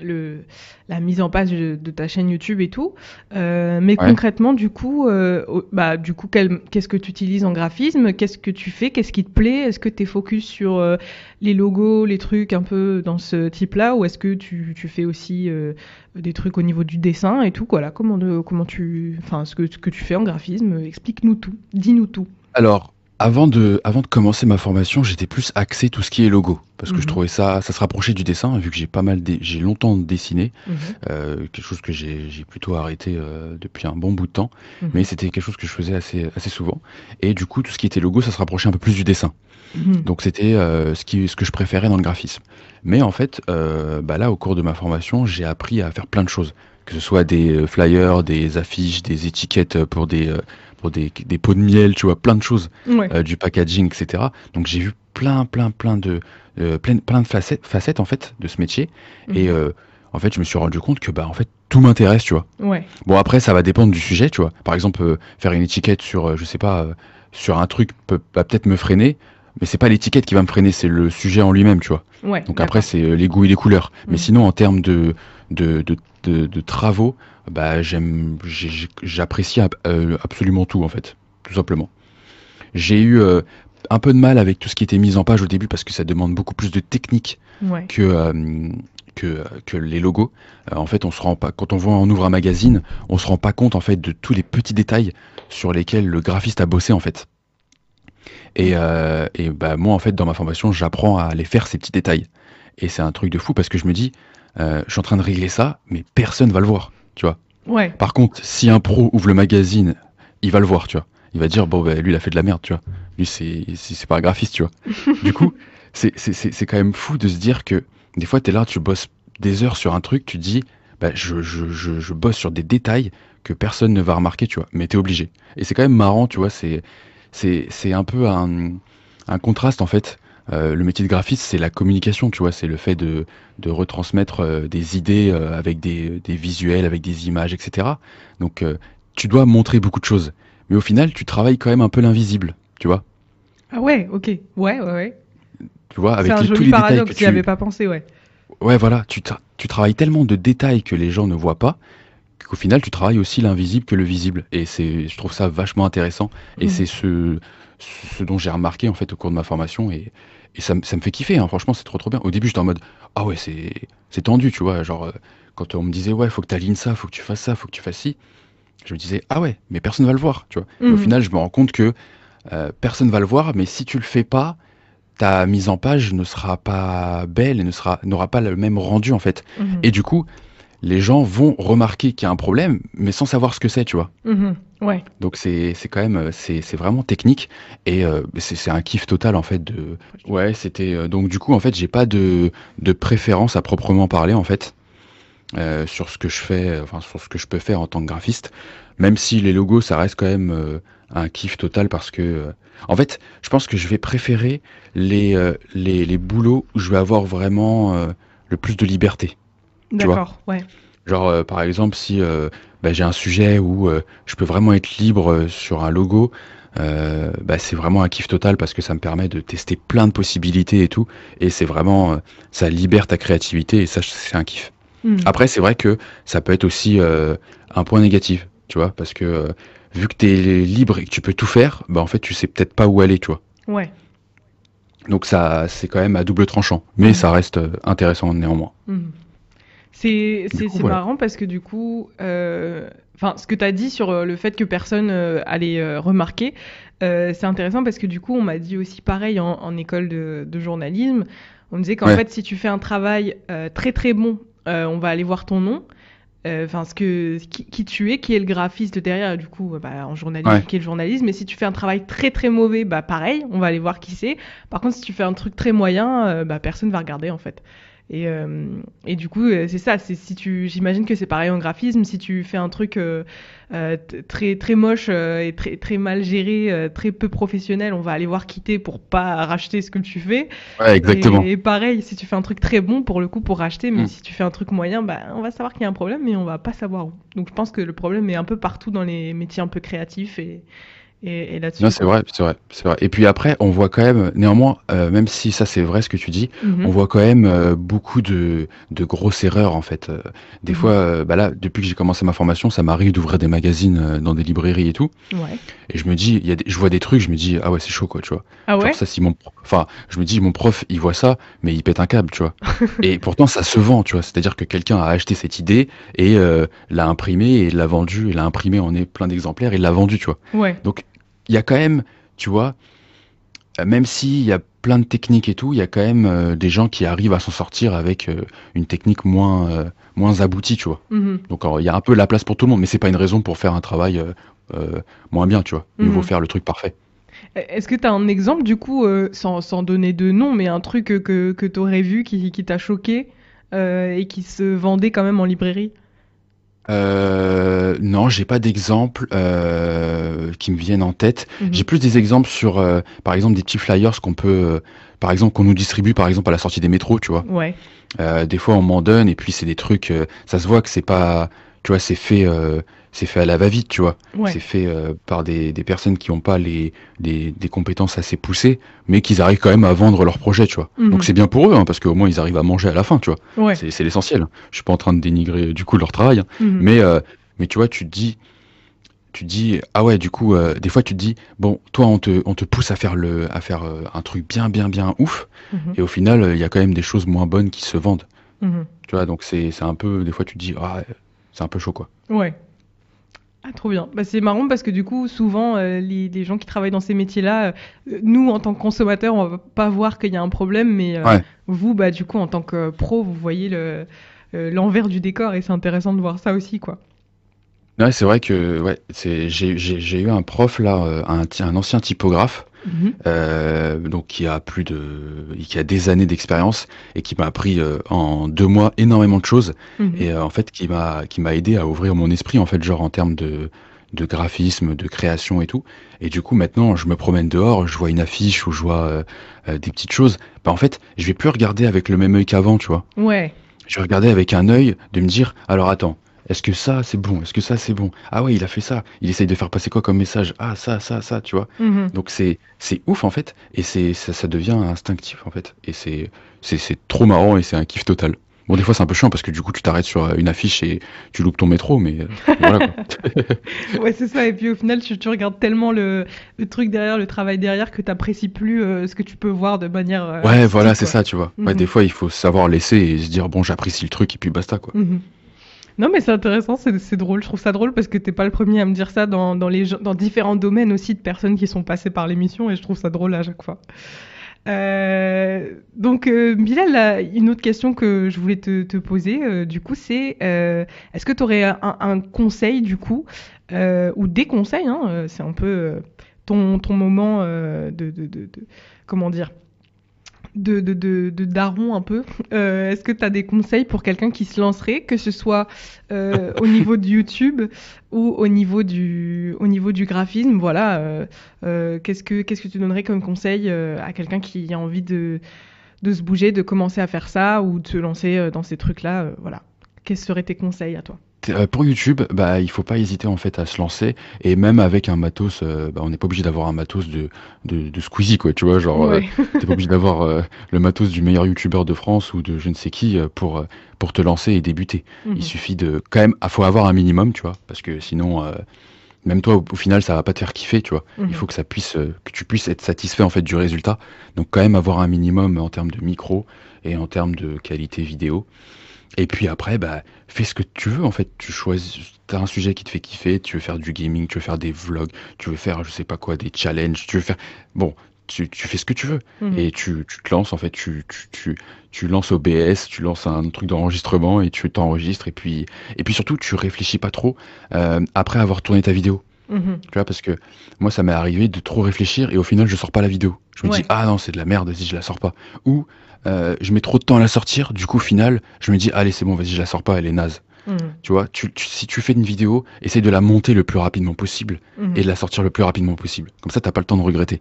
le, la mise en place de, ta chaîne YouTube et tout. Euh, mais concrètement, du coup, euh, bah, du coup, qu'est-ce que tu utilises en graphisme? Qu'est-ce que tu fais? Qu'est-ce qui te plaît? Est-ce que tu es focus sur euh, les logos, les trucs un peu dans ce type-là? Ou est-ce que tu, tu, fais aussi des trucs au niveau du dessin et tout? Voilà, comment, comment tu, enfin, ce que, ce que tu fais en graphisme? Explique-nous tout. Dis-nous tout. Alors, avant de, avant de commencer ma formation, j'étais plus axé tout ce qui est logo parce que je mhm. trouvais ça, ça se rapprochait du dessin vu que j'ai pas mal, j'ai longtemps dessiné, mhm. euh, quelque chose que j'ai plutôt arrêté euh, depuis un bon bout de temps, mhm. mais c'était quelque chose que je faisais assez, assez souvent. Et du coup, tout ce qui était logo, ça se rapprochait un peu plus du dessin. Donc c'était euh, ce, qui, ce que je préférais dans le graphisme. Mais en fait, bah là, au cours de ma formation, j'ai appris à faire plein de choses que ce soit des flyers, des affiches, des étiquettes pour des, des, des, pots de miel, tu vois, plein de choses, euh, du packaging, etc. Donc j'ai vu plein, plein, plein de, euh, plein, plein de facettes, facettes, en fait de ce métier. Mhm. Et euh, en fait, je me suis rendu compte que bah en fait tout m'intéresse, tu vois. Ouais. Bon après, ça va dépendre du sujet, tu vois. Par exemple, faire une étiquette sur, je sais pas, sur un truc peut va peut-être me freiner, mais c'est pas l'étiquette qui va me freiner, c'est le sujet en lui-même, tu vois. Ouais, Donc après, c'est les goûts et les couleurs. Mais mhm. sinon, en termes de, de, de, de, de travaux, bah j'aime, j'apprécie euh, absolument tout en fait, tout simplement. J'ai eu euh, un peu de mal avec tout ce qui était mis en page au début parce que ça demande beaucoup plus de technique que, euh, que, que les logos. en fait, on se rend pas quand on voit on ouvre un magazine, on se rend pas compte en fait de tous les petits détails sur lesquels le graphiste a bossé en fait. Et, et bah moi en fait dans ma formation, j'apprends à aller faire ces petits détails. Et c'est un truc de fou parce que je me dis, je suis en train de régler ça, mais personne va le voir tu vois. Ouais. Par contre, si un pro ouvre le magazine, il va le voir, tu vois. Il va dire, bon, ben, lui, il a fait de la merde, tu vois. Lui, c'est, c'est pas un graphiste, tu vois. du coup, c'est, c'est, c'est quand même fou de se dire que des fois, tu es là, tu bosses des heures sur un truc, tu dis, bah, je, je, je, je, bosse sur des détails que personne ne va remarquer, tu vois. Mais tu es obligé. Et c'est quand même marrant, tu vois. C'est, c'est, c'est un peu un, un contraste, en fait, euh, le métier de graphiste, c'est la communication, tu vois, c'est le fait de, de retransmettre euh, des idées euh, avec des, des, visuels, avec des images, etc. Donc, tu dois montrer beaucoup de choses. Mais au final, tu travailles quand même un peu l'invisible, tu vois. Ah ouais, ok. Ouais, ouais, ouais. Tu vois, avec un les, joli tous les paradoxe, détails que tu... avais pas pensé, ouais. Ouais, voilà, tu, tu travailles tellement de détails que les gens ne voient pas qu'au final, tu travailles aussi l'invisible que le visible. Et c'est, je trouve ça vachement intéressant. Et mmh. c'est ce, ce dont j'ai remarqué en fait au cours de ma formation et, et ça, ça, me fait kiffer, hein. franchement, c'est trop trop bien. Au début, j'étais en mode, ah ouais, c'est tendu, tu vois. Genre, euh, quand on me disait, ouais, faut que tu alignes ça, faut que tu fasses ça, faut que tu fasses ci, je me disais, ah ouais, mais personne va le voir, tu vois. au mhm. final, je me rends compte que euh, personne va le voir, mais si tu le fais pas, ta mise en page ne sera pas belle et ne sera n'aura pas le même rendu en fait. Mhm. Et du coup, les gens vont remarquer qu'il y a un problème, mais sans savoir ce que c'est, tu vois. Mhm. ouais. Donc c'est quand même c'est vraiment technique et euh, c'est un kiff total en fait de ouais c'était euh, donc du coup en fait j'ai pas de de préférence à proprement parler en fait euh, sur ce que je fais enfin sur ce que je peux faire en tant que graphiste même si les logos ça reste quand même un kiff total parce que en fait je pense que je vais préférer les les les boulots où je vais avoir vraiment le plus de liberté D'accord, ouais. Genre, euh, par exemple, si euh, bah, j'ai un sujet où euh, je peux vraiment être libre sur un logo, bah, c'est vraiment un kiff total parce que ça me permet de tester plein de possibilités et tout. Et c'est vraiment, ça libère ta créativité et ça, c'est un kiff. Hmm. Après, c'est vrai que ça peut être aussi un point négatif, tu vois, parce que vu que tu es libre et que tu peux tout faire, bah en fait, tu sais peut-être pas où aller, tu vois. Ouais. Donc ça, c'est quand même à double tranchant, mais hmm. ça reste intéressant néanmoins. Hmm. C'est marrant parce que du coup, euh, enfin, ce que tu as dit sur euh, le fait que personne euh, allait remarquer, c'est intéressant parce que du coup, on m'a dit aussi pareil en, école de, journalisme. On disait qu'en fait, si tu fais un travail très très bon, on va aller voir ton nom. Enfin, ce que qui, tu es, qui est le graphiste derrière, du coup, bah, en journalisme, qui est le journalisme. Mais si tu fais un travail très très mauvais, bah pareil, on va aller voir qui c'est. Par contre, si tu fais un truc très moyen, bah personne va regarder en fait. Et, euh, et du coup, euh, c'est ça. C'est si tu, j'imagine que c'est pareil en graphisme. Si tu fais un truc euh, très très moche et très très mal géré, très peu professionnel, on va aller voir quitter pour pas racheter ce que tu fais. Ouais, exactement. Et, pareil, si tu fais un truc très bon, pour le coup, pour racheter, mais mm. si tu fais un truc moyen, bah, on va savoir qu'il y a un problème, mais on va pas savoir où. Donc, je pense que le problème est un peu partout dans les métiers un peu créatifs et et, là-dessus. Non, c'est vrai, c'est vrai, c'est vrai. Et puis après, on voit quand même, néanmoins, euh, même si ça c'est vrai ce que tu dis, Mhm. on voit quand même euh, beaucoup de, de grosses erreurs en fait. Euh, des Mhm. fois, bah là, depuis que j'ai commencé ma formation, ça m'arrive d'ouvrir des magazines dans des librairies et tout, Ouais. et je me dis, y a des, je vois des trucs, je me dis, ah ouais, c'est chaud quoi, tu vois. Ah ouais Genre ça, si mon, enfin, je me dis, mon prof, il voit ça, mais il pète un câble, tu vois. Et pourtant, ça se vend, tu vois. C'est-à-dire que quelqu'un a acheté cette idée et l'a imprimée et l'a vendue, et l'a imprimée en est plein d'exemplaires et l'a vendue, tu vois. Ouais. Donc, il y a quand même, tu vois, euh, même s'il y a plein de techniques et tout, il y a quand même euh, des gens qui arrivent à s'en sortir avec euh, une technique moins, euh, moins aboutie, tu vois. Mhm. Donc, il y a un peu la place pour tout le monde, mais c'est pas une raison pour faire un travail moins bien, tu vois. Il faut faire le truc parfait. Est-ce que tu as un exemple, du coup, sans, sans donner de nom, mais un truc que, que, tu aurais vu qui, qui t'a choqué et qui se vendait quand même en librairie? Euh, non, j'ai pas d'exemple euh, qui me viennent en tête. Mhm. J'ai plus des exemples sur, euh, par exemple, des petits flyers qu'on peut, euh, par exemple, qu'on nous distribue, par exemple, à la sortie des métros, tu vois. Ouais. Euh, des fois, on m'en donne et puis c'est des trucs, euh, ça se voit que c'est pas, tu vois, c'est fait, euh, c'est fait à la va-vite, tu vois. Ouais. C'est fait euh, par des, des personnes qui n'ont pas les, des, des compétences assez poussées, mais qui arrivent quand même à vendre leur projet, tu vois. Mhm. Donc c'est bien pour eux, hein, parce qu'au moins ils arrivent à manger à la fin, tu vois. Ouais. C'est l'essentiel. Je suis pas en train de dénigrer du coup leur travail, hein. Mhm. mais, euh, mais tu vois, tu te dis, tu dis, ah ouais, du coup, euh, des fois tu te dis, bon, toi on te, on te pousse à faire le, à faire euh, un truc bien, bien, bien ouf, Mhm. et au final, euh, il y a quand même des choses moins bonnes qui se vendent. Tu vois, donc c'est c'est un peu, des fois tu te dis, ah, c'est un peu chaud quoi. Ouais. Ah, trop bien. Bah, c'est marrant parce que du coup, souvent, euh, les, les gens qui travaillent dans ces métiers-là, euh, nous, en tant que consommateurs, on va pas voir qu'il y a un problème, mais euh, Ouais. vous, bah, du coup, en tant que pro, vous voyez le, l'envers du décor et c'est intéressant de voir ça aussi, quoi. Ouais, c'est vrai que ouais, j'ai eu un prof là, un ancien typographe, Euh, donc qui a plus de, qui a des années d'expérience et qui m'a appris euh, en deux mois énormément de choses Mhm. et euh, en fait qui m'a qui m'a aidé à ouvrir mon esprit en fait genre en termes de de graphisme, de création et tout. Et du coup maintenant je me promène dehors, je vois une affiche ou je vois des petites choses. Bah en fait je vais plus regarder avec le même œil qu'avant, tu vois. Ouais. Je vais regarder avec un œil de me dire, alors attends, est-ce que ça c'est bon? Est-ce que ça c'est bon? Ah ouais, il a fait ça. Il essaye de faire passer quoi comme message? Ah ça, ça, ça, tu vois? Mhm. Donc c'est c'est ouf en fait, et c'est ça, ça devient instinctif en fait, et c'est c'est c'est trop marrant et c'est un kiff total. Bon des fois c'est un peu chiant parce que du coup tu t'arrêtes sur une affiche et tu loupes ton métro, mais euh, voilà quoi. Ouais, c'est ça. Et puis au final, tu, tu regardes tellement le, le truc derrière, le travail derrière, que t'apprécies plus euh, ce que tu peux voir de manière. euh, Ouais voilà c'est ça tu vois. Ouais Mhm. des fois il faut savoir laisser et se dire bon j'apprécie le truc et puis basta quoi. Mhm. Non, mais c'est intéressant, c'est drôle. Je trouve ça drôle parce que t'es pas le premier à me dire ça dans, dans, les, dans différents domaines aussi de personnes qui sont passées par l'émission et je trouve ça drôle à chaque fois. Euh, donc, euh, Bilal, une autre question que je voulais te, poser, euh, du coup, c'est est-ce que tu aurais un, conseil, du coup, ou des conseils, hein, c'est un peu ton, moment de- Comment dire de, de, de, daron un peu. Euh, Est-ce que tu as des conseils pour quelqu'un qui se lancerait, que ce soit euh, au niveau de YouTube ou au niveau du, au niveau du graphisme? Voilà, euh, qu'est-ce que qu'est-ce que tu donnerais comme conseil à quelqu'un qui a envie de, de se bouger, de commencer à faire ça ou de se lancer dans ces trucs-là Voilà, quels seraient tes conseils à toi? Euh, pour YouTube, bah, il faut pas hésiter en fait à se lancer et même avec un matos, euh, bah, on n'est pas obligé d'avoir un matos de, de, de Squeezie quoi, tu vois, genre euh, t'es pas obligé d'avoir le matos du meilleur youtubeur de France ou de je ne sais qui pour pour te lancer et débuter. Mhm. Il suffit de quand même, ah, faut avoir un minimum, tu vois, parce que sinon même toi au, au final ça va pas te faire kiffer, tu vois. Mhm. Il faut que ça puisse que tu puisses être satisfait en fait du résultat. Donc quand même avoir un minimum en termes de micro et en termes de qualité vidéo. Et puis après, bah, fais ce que tu veux en fait. Tu choisis, t'as un sujet qui te fait kiffer, tu veux faire du gaming, tu veux faire des vlogs, tu veux faire, je sais pas quoi, des challenges, tu veux faire. Bon, tu, tu fais ce que tu veux. Mhm. Et tu, tu te lances en fait, tu, tu, tu, tu lances OBS, tu lances un truc d'enregistrement et tu t'enregistres. Et puis, et puis surtout, tu réfléchis pas trop euh, après avoir tourné ta vidéo. Mhm. Tu vois, parce que moi, ça m'est arrivé de trop réfléchir et au final, je sors pas la vidéo. Je me Ouais. dis, ah non, c'est de la merde, si je la sors pas. Ou euh, je mets trop de temps à la sortir, du coup, au final, je me dis, allez, c'est bon, vas-y, je la sors pas, elle est naze. Mhm. Tu vois, tu, tu- si tu fais une vidéo, essaye de la monter le plus rapidement possible Mhm. et de la sortir le plus rapidement possible. Comme ça, t'as pas le temps de regretter.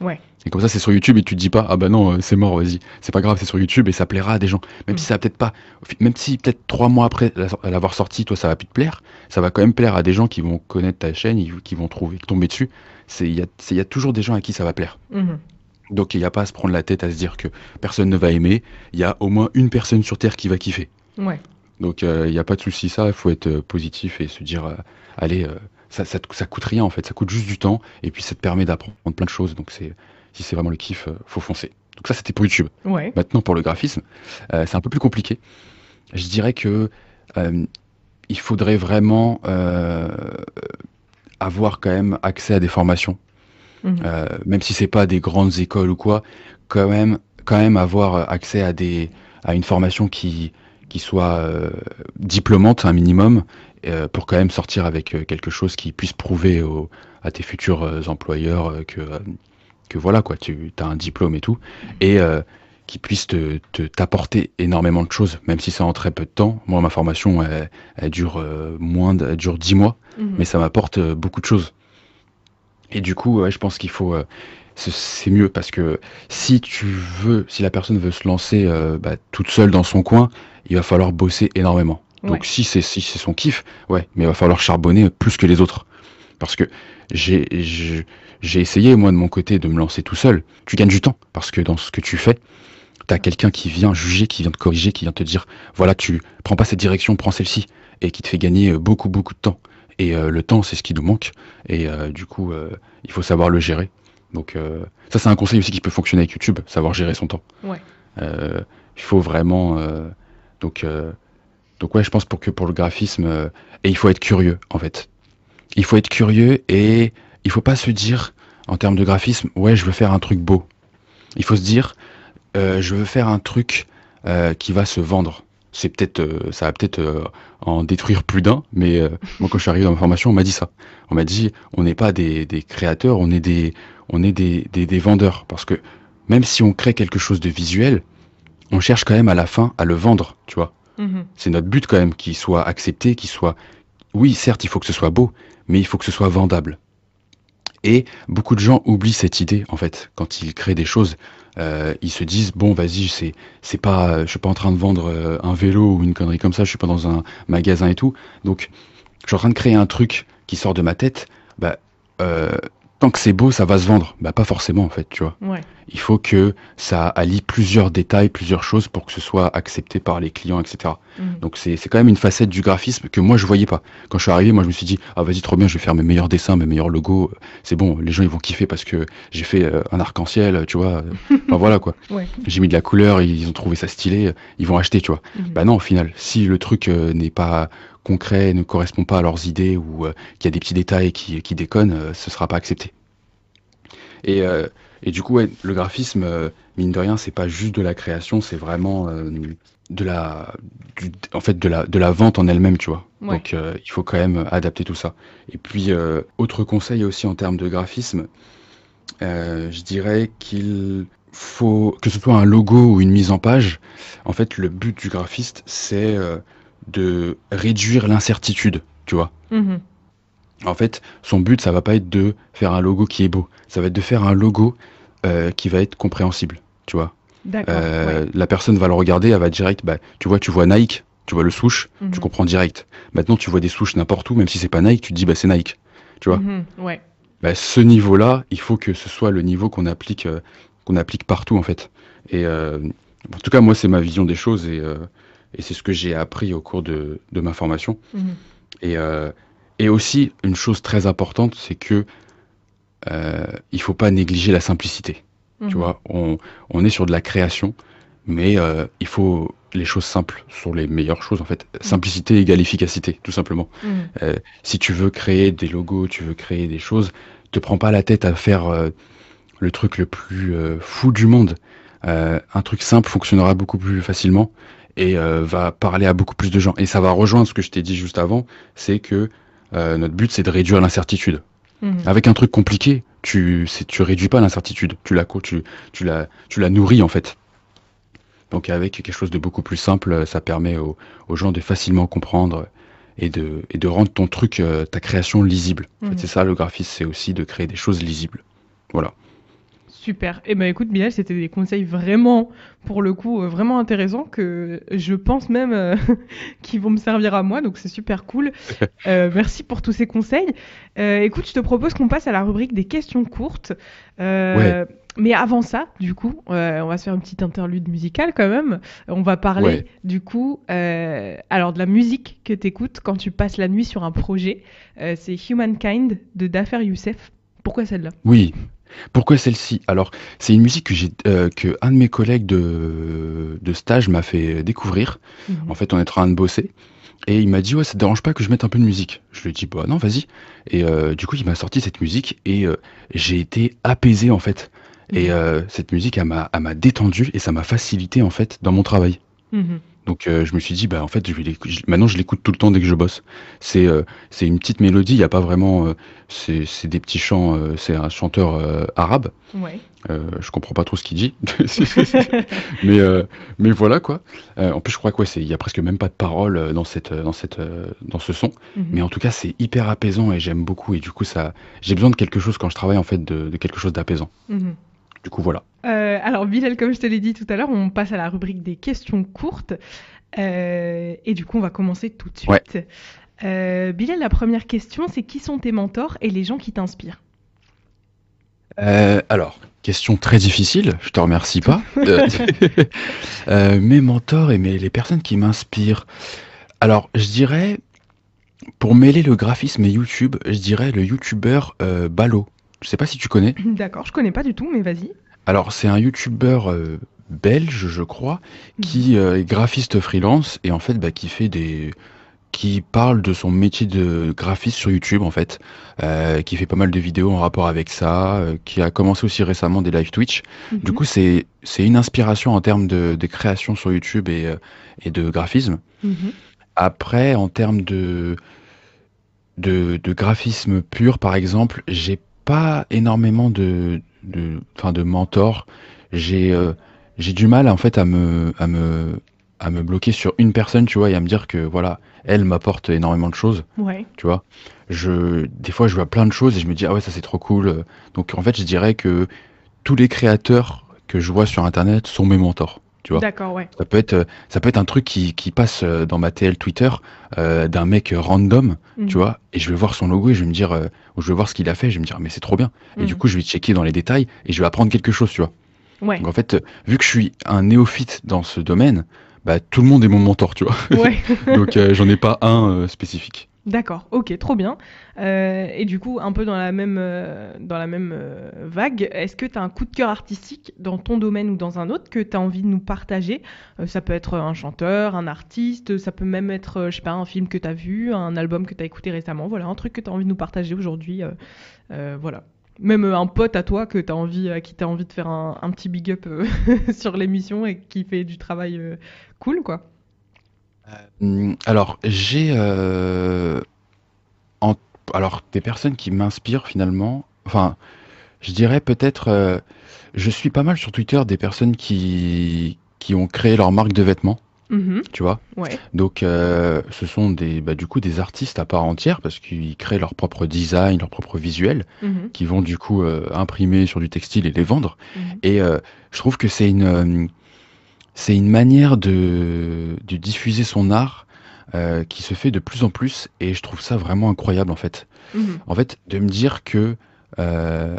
Ouais. Et comme ça, c'est sur YouTube et tu te dis pas, ah bah non, euh, c'est mort, vas-y. C'est pas grave, c'est sur YouTube et ça plaira à des gens. Même Mm. si ça va peut-être pas, même si peut-être trois mois après la- l'avoir sorti, toi, ça va plus te plaire, ça va quand même plaire à des gens qui vont connaître ta chaîne, qui vont trouver, tomber dessus. Il y a, y a toujours des gens à qui ça va plaire. Donc il n'y a pas à se prendre la tête à se dire que personne ne va aimer. Il y a au moins une personne sur Terre qui va kiffer. Ouais. Donc euh, il n'y a pas de souci, ça, il faut être euh, positif et se dire, euh, allez, ça, ça, ça coûte rien en fait, ça coûte juste du temps et puis ça te permet d'apprendre plein de choses. Donc c'est, si c'est vraiment le kiff, faut foncer. Donc ça c'était pour YouTube. Ouais. Maintenant pour le graphisme, c'est un peu plus compliqué. Je dirais que il faudrait vraiment avoir quand même accès à des formations Mhm. euh, même si c'est pas des grandes écoles ou quoi, quand même, quand même avoir accès à des, à une formation qui, qui soit euh, diplômante un minimum, euh, pour quand même sortir avec euh, quelque chose qui puisse prouver au- à tes futurs employeurs que, que voilà quoi, tu as un diplôme et tout, et qui puisse te, te- t'apporter énormément de choses, même si c'est en très peu de temps. Moi, ma formation, elle, elle dure moins, de- elle dure 10 mois Mhm. mais ça m'apporte beaucoup de choses. Et du coup, ouais, je pense qu'il faut, euh, c'est- mieux parce que si tu veux, si la personne veut se lancer euh, bah, toute seule dans son coin, il va falloir bosser énormément. Ouais. Donc si c'est si c'est son kiff, ouais, mais il va falloir charbonner plus que les autres. Parce que j'ai j'ai essayé moi de mon côté de me lancer tout seul. Tu gagnes du temps parce que dans ce que tu fais, t'as quelqu'un qui vient juger, qui vient te corriger, qui vient te dire voilà tu prends pas cette direction, prends celle-ci, et qui te fait gagner euh, beaucoup beaucoup de temps. Et euh, le temps, c'est ce qui nous manque. Et euh, du coup, euh, il faut savoir le gérer. Donc ça, c'est un conseil aussi qui peut fonctionner avec YouTube, savoir gérer son temps. Ouais. Il faut vraiment. donc, donc ouais, je pense pour que pour le graphisme, et il faut être curieux en fait. Il faut être curieux et il faut pas se dire en termes de graphisme, ouais, je veux faire un truc beau. Il faut se dire, euh, je veux faire un truc euh, qui va se vendre. C'est peut-être, euh, ça va peut-être euh, en détruire plus d'un, mais euh, moi quand je suis arrivé dans ma formation, on m'a dit ça. On m'a dit, on n'est pas des, des créateurs, on est des, on est des, des, des vendeurs, parce que même si on crée quelque chose de visuel, on cherche quand même à la fin à le vendre, tu vois. Mhm. C'est notre but quand même qu'il soit accepté, qu'il soit. Oui, certes, il faut que ce soit beau, mais il faut que ce soit vendable. Et beaucoup de gens oublient cette idée en fait quand ils créent des choses. Euh, ils se disent bon, vas-y, c'est c'est pas, je suis pas en train de vendre euh, un vélo ou une connerie comme ça. Je suis pas dans un magasin et tout. Donc, je suis en train de créer un truc qui sort de ma tête. Bah, euh, tant que c'est beau, ça va se vendre. Bah, pas forcément en fait, tu vois Ouais. il faut que ça allie plusieurs détails, plusieurs choses pour que ce soit accepté par les clients, etc. Mhm. Donc c'est quand même une facette du graphisme que moi je voyais pas. Quand je suis arrivé, moi je me suis dit ah vas-y trop bien, je vais faire mes meilleurs dessins, mes meilleurs logos. C'est bon, les gens ils vont kiffer parce que j'ai fait euh, un arc-en-ciel, tu vois. Enfin voilà quoi. Ouais. J'ai mis de la couleur, ils ont trouvé ça stylé, ils vont acheter, tu vois. Mhm. Bah non, au final, si le truc euh, n'est pas concret, ne correspond pas à leurs idées ou euh, qu'il y a des petits détails qui, qui déconnent, euh, ce sera pas accepté. Et, euh, et du coup, ouais, le graphisme, mine de rien, c'est pas juste de la création, c'est vraiment de la, du- en fait, de la, de la vente en elle-même, tu vois. Ouais. Donc, euh, il faut quand même adapter tout ça. Et puis, euh, autre conseil aussi en termes de graphisme, euh, je dirais qu'il faut que ce soit un logo ou une mise en page. En fait, le but du graphiste, c'est de réduire l'incertitude, tu vois. Mhm. En fait, son but, ça va pas être de faire un logo qui est beau. Ça va être de faire un logo euh, qui va être compréhensible, tu vois. Euh, ouais. La personne va le regarder, elle va direct, bah, tu vois, tu vois Nike, tu vois le tu Mhm. comprends direct. Maintenant, tu vois des swoosh n'importe où, même si c'est pas Nike, tu te dis, bah, c'est Nike, tu vois. Mhm. Ouais. Bah, ce niveau-là, il faut que ce soit le niveau qu'on applique, euh, qu'on applique partout, en fait. Et euh, en tout cas, moi, c'est ma vision des choses et, euh, et c'est ce que j'ai appris au cours de, de ma formation. Mhm. Et, euh, et aussi, une chose très importante, c'est que euh, il faut pas négliger la simplicité. Mhm. Tu vois, on, on est sur de la création, mais euh, il faut les choses simples sont les meilleures choses en fait. Simplicité égale efficacité, tout simplement. Mhm. Euh, si tu veux créer des logos, tu veux créer des choses, te prends pas la tête à faire euh, le truc le plus euh, fou du monde. Un truc simple fonctionnera beaucoup plus facilement et euh, va parler à beaucoup plus de gens. Et ça va rejoindre ce que je t'ai dit juste avant, c'est que euh, notre but c'est de réduire l'incertitude. Mhm. Avec un truc compliqué, tu tu réduis pas l'incertitude, tu la tu tu la tu la nourris en fait. Donc avec quelque chose de beaucoup plus simple, ça permet aux, aux gens de facilement comprendre et de et de rendre ton truc euh, ta création lisible. En fait, Mhm. c'est ça le graphisme, c'est aussi de créer des choses lisibles. Voilà. Super. Eh ben écoute Bilal, c'était des conseils vraiment, pour le coup, euh, vraiment intéressants que je pense même euh, qu'ils vont me servir à moi, donc c'est super cool. Euh, merci pour tous ces conseils. Euh, écoute, je te propose qu'on passe à la rubrique des questions courtes. Ouais. Mais avant ça, du coup, on va se faire une petite interlude musicale quand même. On va parler Ouais. du coup, alors de la musique que tu écoutes quand tu passes la nuit sur un projet. C'est Humankind de Dafer Youssef. Pourquoi celle-là? Oui. Pourquoi celle-ci? Alors, c'est une musique que j'ai, euh, que un de mes collègues de, de stage m'a fait découvrir. Mhm. En fait, on est en train de bosser. Et il m'a dit, ouais, ça te dérange pas que je mette un peu de musique? Je lui ai dit, bah non, vas-y. Et euh, du coup, il m'a sorti cette musique et euh, j'ai été apaisé, en fait. Et Mhm. euh, cette musique, elle m'a, elle m'a détendu et ça m'a facilité, en fait, dans mon travail. Mhm. Donc euh, je me suis dit, bah en fait, je vais l'écou- je- maintenant je l'écoute tout le temps dès que je bosse. C'est euh, c'est une petite mélodie, il n'y a pas vraiment, euh, c'est des petits chants, c'est un chanteur arabe. Ouais. Je comprends pas trop ce qu'il dit, mais mais voilà quoi. En plus, je crois ouais, c'est il y a presque même pas de paroles dans cette dans cette dans ce son. Mhm. Mais en tout cas, c'est hyper apaisant et j'aime beaucoup. Et du coup, ça, j'ai besoin de quelque chose quand je travaille en fait de, de quelque chose d'apaisant. Mhm. Du coup, voilà. Euh, alors, Bilal, comme je te l'ai dit tout à l'heure, on passe à la rubrique des questions courtes. Euh, et du coup, on va commencer tout de suite. Ouais. Euh, Bilal, la première question, c'est qui sont tes mentors et les gens qui t'inspirent? Alors, question très difficile, je te remercie pas. Mes mentors et mes, les personnes qui m'inspirent. Alors, je dirais, pour mêler le graphisme et YouTube, je dirais le YouTuber Balo. Je sais pas si tu connais. D'accord, je connais pas du tout, mais vas-y. Alors, c'est un YouTuber euh, belge, je crois, qui euh, est graphiste freelance et en fait, bah, qui fait des qui parle de son métier de graphiste sur YouTube en fait, euh, qui fait pas mal de vidéos en rapport avec ça, euh, qui a commencé aussi récemment des live Twitch. Mhm. Du coup, c'est c'est une inspiration en termes de, de création sur YouTube et, euh, et de graphisme. Mhm. Après, en termes de, de, de graphisme pur, par exemple, j'ai pas énormément de, de, mentors. J'ai euh, j'ai du mal en fait à me, à me, à me bloquer sur une personne, tu vois, et à me dire que voilà, elle m'apporte énormément de choses, Ouais. tu vois. Je, des fois, je vois plein de choses et je me dis ah ouais, ça c'est trop cool. Donc en fait, je dirais que tous les créateurs que je vois sur Internet sont mes mentors, tu vois. D'accord, ouais. Ça peut être, euh, ça peut être un truc qui, qui passe euh, dans ma TL Twitter euh, d'un mec random, Mhm. tu vois, et je vais voir son logo et je vais me dire, euh, ou je vais voir ce qu'il a fait, je vais me dire, mais c'est trop bien. Et Mhm. du coup, je vais checker dans les détails et je vais apprendre quelque chose, tu vois. Ouais. Donc en fait, vu que je suis un néophyte dans ce domaine, bah tout le monde est mon mentor, tu vois. Ouais. Donc euh, j'en ai pas un spécifique. D'accord, ok, trop bien. Euh, et du coup, un peu dans la même, euh, euh, vague, est-ce que tu as un coup de cœur artistique dans ton domaine ou dans un autre que tu as envie de nous partager? Ça peut être un chanteur, un artiste, ça peut même être, je sais pas, un film que tu as vu, un album que tu as écouté récemment, voilà, un truc que tu as envie de nous partager aujourd'hui. voilà. Même un pote à toi que t'as envie, à qui tu as envie de faire un, petit big up sur l'émission et qui fait du travail cool, quoi. Hum, Alors, j'ai euh, en- alors des personnes qui m'inspirent finalement. Enfin, je dirais peut-être. euh, je suis pas mal sur Twitter des personnes qui qui ont créé leur marque de vêtements, Mhm, tu vois. Ouais. Donc, euh, ce sont des bah, du coup des artistes à part entière parce qu'ils créent leur propre design, leur propre visuel, Mhm, qui vont du coup euh, imprimer sur du textile et les vendre. mhm. Et euh, je trouve que c'est une, euh, c'est une manière de, de diffuser son art euh, qui se fait de plus en plus et je trouve ça vraiment incroyable en fait. Mhm. En fait, de me dire que euh,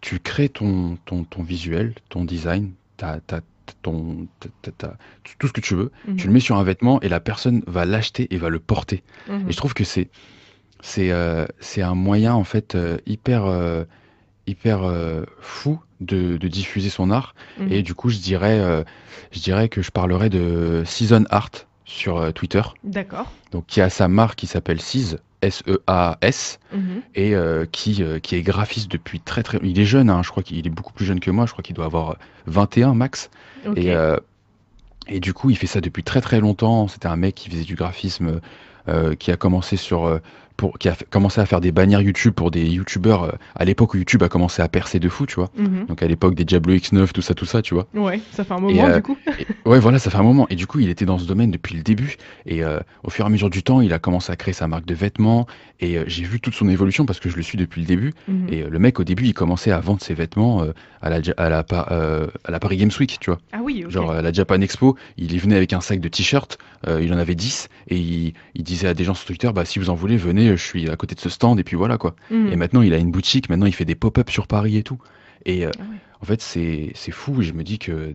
tu crées ton, ton, ton visuel, ton design, ta, ta, ton, ta- tout ce que tu veux, Mhm. tu le mets sur un vêtement et la personne va l'acheter et va le porter. Mhm. Et je trouve que c'est c'est euh, un moyen en fait hyper hyper fou de, de diffuser son art. Mhm. Et du coup, je dirais euh, je dirais que je parlerai de Season Art sur euh, Twitter. D'accord. Donc qui a sa marque qui s'appelle Seas S E Mhm. et euh, qui qui est graphiste depuis très très il est jeune hein, je crois qu'il est beaucoup plus jeune que moi, je crois qu'il doit avoir 21 max et, et du coup, il fait ça depuis très très longtemps. C'était un mec qui faisait du graphisme, euh, qui a commencé sur euh, pour, qui a fait- commencé à faire des bannières YouTube pour des YouTubeurs euh, à l'époque où YouTube a commencé à percer de fou, tu vois. Mhm. Donc à l'époque des Diablo X9, tout ça, tout ça, tu vois. Ouais, ça fait un moment euh, du coup. Et- ouais, voilà, ça fait un moment. Et du coup, il était dans ce domaine depuis le début. Et euh, au fur et à mesure du temps, il a commencé à créer sa marque de vêtements. Et j'ai vu toute son évolution parce que je le suis depuis le début. Mhm. Et le mec, au début, il commençait à vendre ses vêtements à, la, à, la, à la Paris Games Week, tu vois. Ah oui, ok. Genre à la Japan Expo, il y venait avec un sac de t-shirts, il en avait 10, et il, il disait à des gens sur Twitter, bah si vous en voulez, venez, je suis à côté de ce stand, et puis voilà quoi. Mhm. Et maintenant, il a une boutique, maintenant il fait des pop-up sur Paris et tout. Et euh, Ah ouais. en fait, c'est c'est fou, et je me dis que,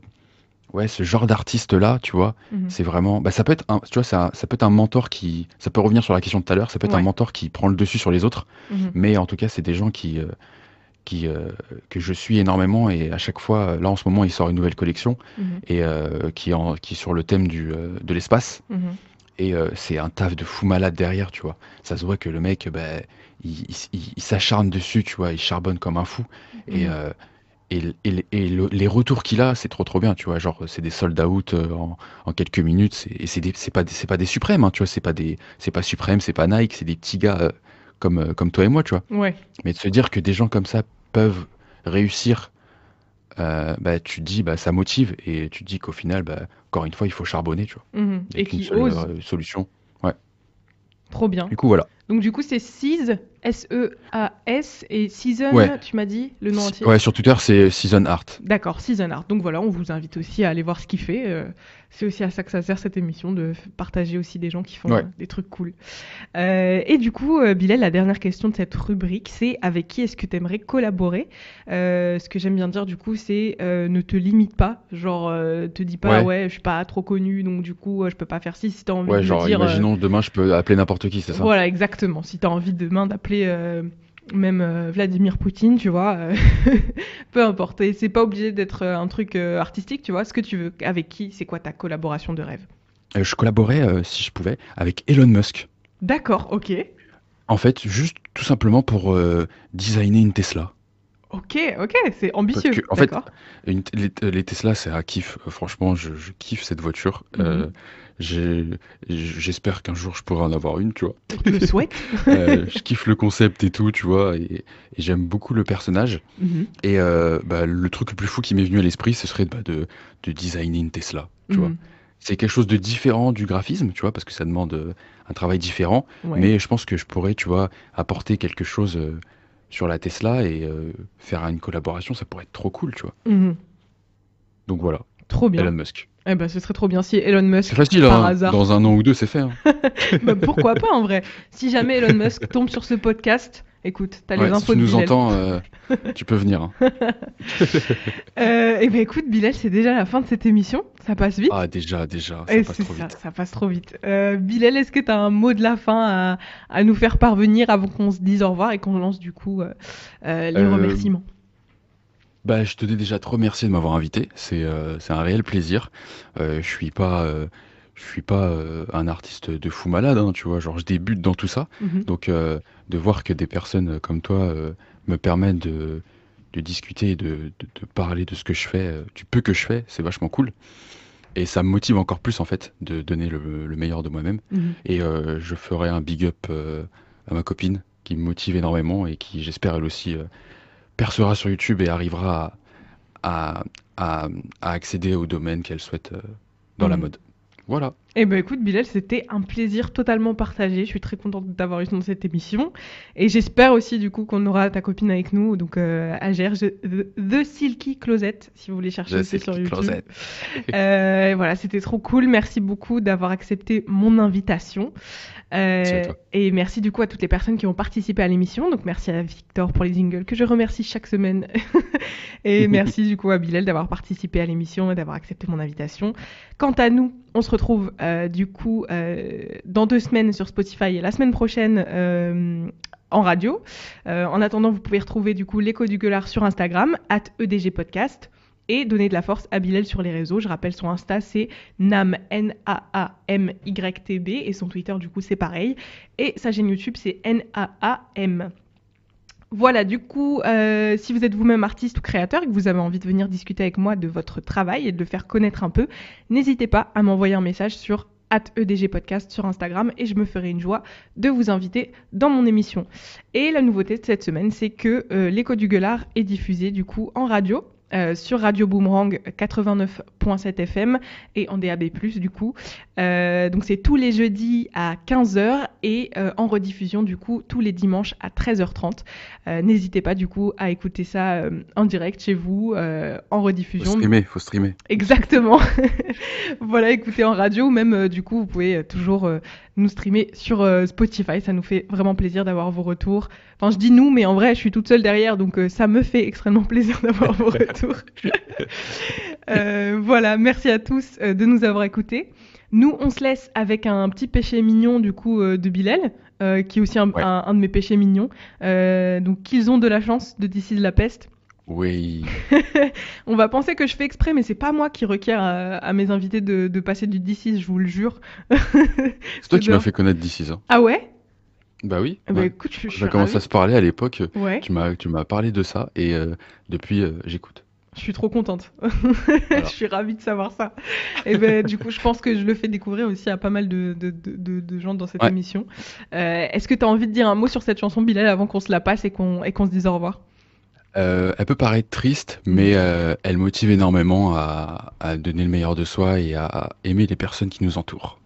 ouais, ce genre d'artiste-là, tu vois, Mhm. c'est vraiment, bah ça peut être un, tu vois, ça, ça peut être un mentor qui, ça peut revenir sur la question de tout à l'heure, ça peut être Ouais. un mentor qui prend le dessus sur les autres, Mhm. mais en tout cas, c'est des gens qui, euh, qui, euh, que je suis énormément, et à chaque fois, là en ce moment, il sort une nouvelle collection, Mhm. et euh, qui, est en- qui est sur le thème du, euh, de l'espace. Et euh, c'est un taf de fou malade derrière, tu vois. Ça se voit que le mec, bah, il, il- il- il s'acharne dessus, tu vois, il charbonne comme un fou. Et, Mhm. euh, et, et et le- les retours qu'il a, c'est trop trop bien, tu vois. Genre, c'est des sold out euh, en, en quelques minutes. Et c'est des- c'est pas, des- c'est pas des suprêmes, hein, tu vois. C'est pas des, c'est pas suprême, c'est pas Nike, c'est des petits gars euh, comme, comme toi et moi, tu vois. Ouais. Mais de se dire que des gens comme ça peuvent réussir, euh, bah, tu te dis, bah, ça motive. Et tu te dis qu'au final, bah, encore une fois, il faut charbonner, tu vois. A Et seule, ose. euh, solution. Trop bien. Du coup, voilà. Donc du coup, c'est Seas, S-E-A-S, et Season, Ouais. tu m'as dit le nom entier Ouais, sur Twitter, c'est Season Art. D'accord, Season Art. Donc voilà, on vous invite aussi à aller voir ce qu'il fait. euh, c'est aussi à ça que ça sert cette émission, de partager aussi des gens qui font Ouais. euh, des trucs cool. Euh, et du coup, euh, Bilal, la dernière question de cette rubrique, c'est avec qui est-ce que tu aimerais collaborer Ce que j'aime bien dire du coup, c'est ne te limite pas. Genre, te dis pas, ouais. Ouais. je suis pas trop connu, donc du coup, je peux pas faire ci. Si tu as envie Ouais, de genre, dire. imaginons demain, je peux appeler n'importe qui, c'est ça? Voilà, exactement. Si tu as envie demain d'appeler euh, même euh, Vladimir Poutine, tu vois, euh, peu importe. Et c'est pas obligé d'être un truc artistique, tu vois, ce que tu veux. Avec qui, c'est quoi ta collaboration de rêve? Je collaborais, si je pouvais, avec Elon Musk. D'accord, ok. En fait, juste tout simplement pour designer une Tesla. Ok, ok, c'est ambitieux. que, en fait. Une- les, les Tesla, c'est un kiff. Euh, Franchement, je, je kiffe cette voiture. Euh, Mhm. j'ai- J'espère qu'un jour je pourrai en avoir une, tu vois. Je le souhaite. Euh, je kiffe le concept et tout, tu vois, et, et j'aime beaucoup le personnage. Mhm, Et euh, bah, le truc le plus fou qui m'est venu à l'esprit, ce serait bah, de, de designer une Tesla, tu vois. mhm. C'est quelque chose de différent du graphisme, tu vois, parce que ça demande euh, un travail différent. Ouais. Mais je pense que je pourrais, tu vois, apporter quelque chose euh, sur la Tesla et euh, faire une collaboration, ça pourrait être trop cool, tu vois. Mhm. Donc voilà, Trop bien. Elon Musk. Eh ben, ce serait trop bien si Elon Musk, C'est facile, par hein, hasard, dans un an ou deux, c'est fait. hein. Bah, pourquoi pas en vrai Si jamais Elon Musk tombe sur ce podcast, écoute, t'as Ouais, les si infos tu de nous Bilal. entends, euh, tu peux venir. hein. Euh, eh ben écoute, Bilal, c'est déjà la fin de cette émission. Ça passe vite. Ah, déjà, déjà, ça Et passe trop ça, vite. ça passe trop vite. Euh, Bilal, est-ce que tu as un mot de la fin à, à nous faire parvenir avant qu'on se dise au revoir et qu'on lance du coup les remerciements? Bah, je tenais déjà à te remercier de m'avoir invité. C'est un réel plaisir. Je suis pas, je suis pas euh, un artiste de fou malade, hein, tu vois. Genre, je débute dans tout ça. Mhm. Donc, euh, de voir que des personnes comme toi euh, me permettent de, de discuter de, de, de parler de ce que je fais, du peu que je fais, c'est vachement cool. Et ça me motive encore plus, en fait, de donner le, le meilleur de moi-même. Mhm. Et je ferai un big up à ma copine qui me motive énormément et qui, j'espère, elle aussi, percera sur YouTube et arrivera à, à, à- à accéder au domaine qu'elle souhaite dans la Mhm. mode. Voilà. Eh ben écoute, Bilal, c'était un plaisir totalement partagé. Je suis très contente d'avoir eu dans cette émission. Et j'espère aussi du coup qu'on aura ta copine avec nous, donc euh, à GR, je- The, The Silky Closet, si vous voulez chercher aussi sur Silky YouTube. Closet. Euh, voilà, c'était trop cool. Merci beaucoup d'avoir accepté mon invitation. Euh, et merci du coup à toutes les personnes qui ont participé à l'émission. Donc merci à Victor pour les jingles que je remercie chaque semaine. et merci du coup à Bilal d'avoir participé à l'émission et d'avoir accepté mon invitation. Quant à nous, on se retrouve du coup euh, dans deux semaines sur Spotify et la semaine prochaine euh, en radio. Euh, en attendant, vous pouvez retrouver du coup l'écho du gueulard sur Instagram, at EDG Podcast, et donner de la force à Bilal sur les réseaux. Je rappelle son Insta, c'est Nam, N-A-A-M-Y-T-B, et son Twitter, du coup, c'est pareil. Et sa chaîne YouTube, c'est N-A-A-M. Voilà, du coup, euh, si vous êtes vous-même artiste ou créateur et que vous avez envie de venir discuter avec moi de votre travail et de le faire connaître un peu, n'hésitez pas à m'envoyer un message sur at EDG Podcast sur Instagram et je me ferai une joie de vous inviter dans mon émission. Et la nouveauté de cette semaine, c'est que euh, l'écho du gueulard est diffusé du coup en radio euh, sur Radio Boomerang 89.7 FM et en DAB+, du coup. Euh, donc c'est tous les jeudis à 15h et euh, en rediffusion, du coup, tous les dimanches à 13h30. N'hésitez pas, du coup, à écouter ça en direct chez vous, en rediffusion. Faut streamer, faut streamer. Exactement. voilà, écoutez en radio ou même, du coup, vous pouvez toujours nous streamer sur Spotify. Ça nous fait vraiment plaisir d'avoir vos retours. Enfin, je dis nous, mais en vrai, je suis toute seule derrière, donc ça me fait extrêmement plaisir d'avoir vos retours. Euh, voilà, merci à tous euh, de nous avoir écoutés. Nous, on se laisse avec un petit péché mignon du coup euh, de Bilal, qui est aussi un, de mes péchés mignons. donc, qu'ils ont de la chance de This de la peste. Oui. on va penser que je fais exprès, mais c'est pas moi qui requiert à, mes invités de, passer du D6, je vous le jure. c'est toi qui m'as fait connaître D6. Hein. Ah ouais? Bah oui. Bah écoute, je, on a commencé à se parler à l'époque. Tu m'as tu m'as parlé de ça et depuis j'écoute. Je suis trop contente. je suis ravie de savoir ça. Et ben, du coup, je pense que je le fais découvrir aussi à pas mal de, de, de, de gens dans cette émission. Euh, Est-ce que tu as envie de dire un mot sur cette chanson, Bilal, avant qu'on se la passe et qu'on qu'on se dise au revoir? Euh, Elle peut paraître triste, mais euh, elle motive énormément à, à, donner le meilleur de soi et à aimer les personnes qui nous entourent.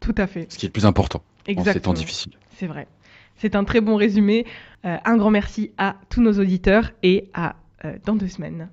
Tout à fait. Ce qui est le plus important Exactement. en ces temps difficiles. C'est vrai. C'est un très bon résumé. Euh, un grand merci à tous nos auditeurs et à dans deux semaines.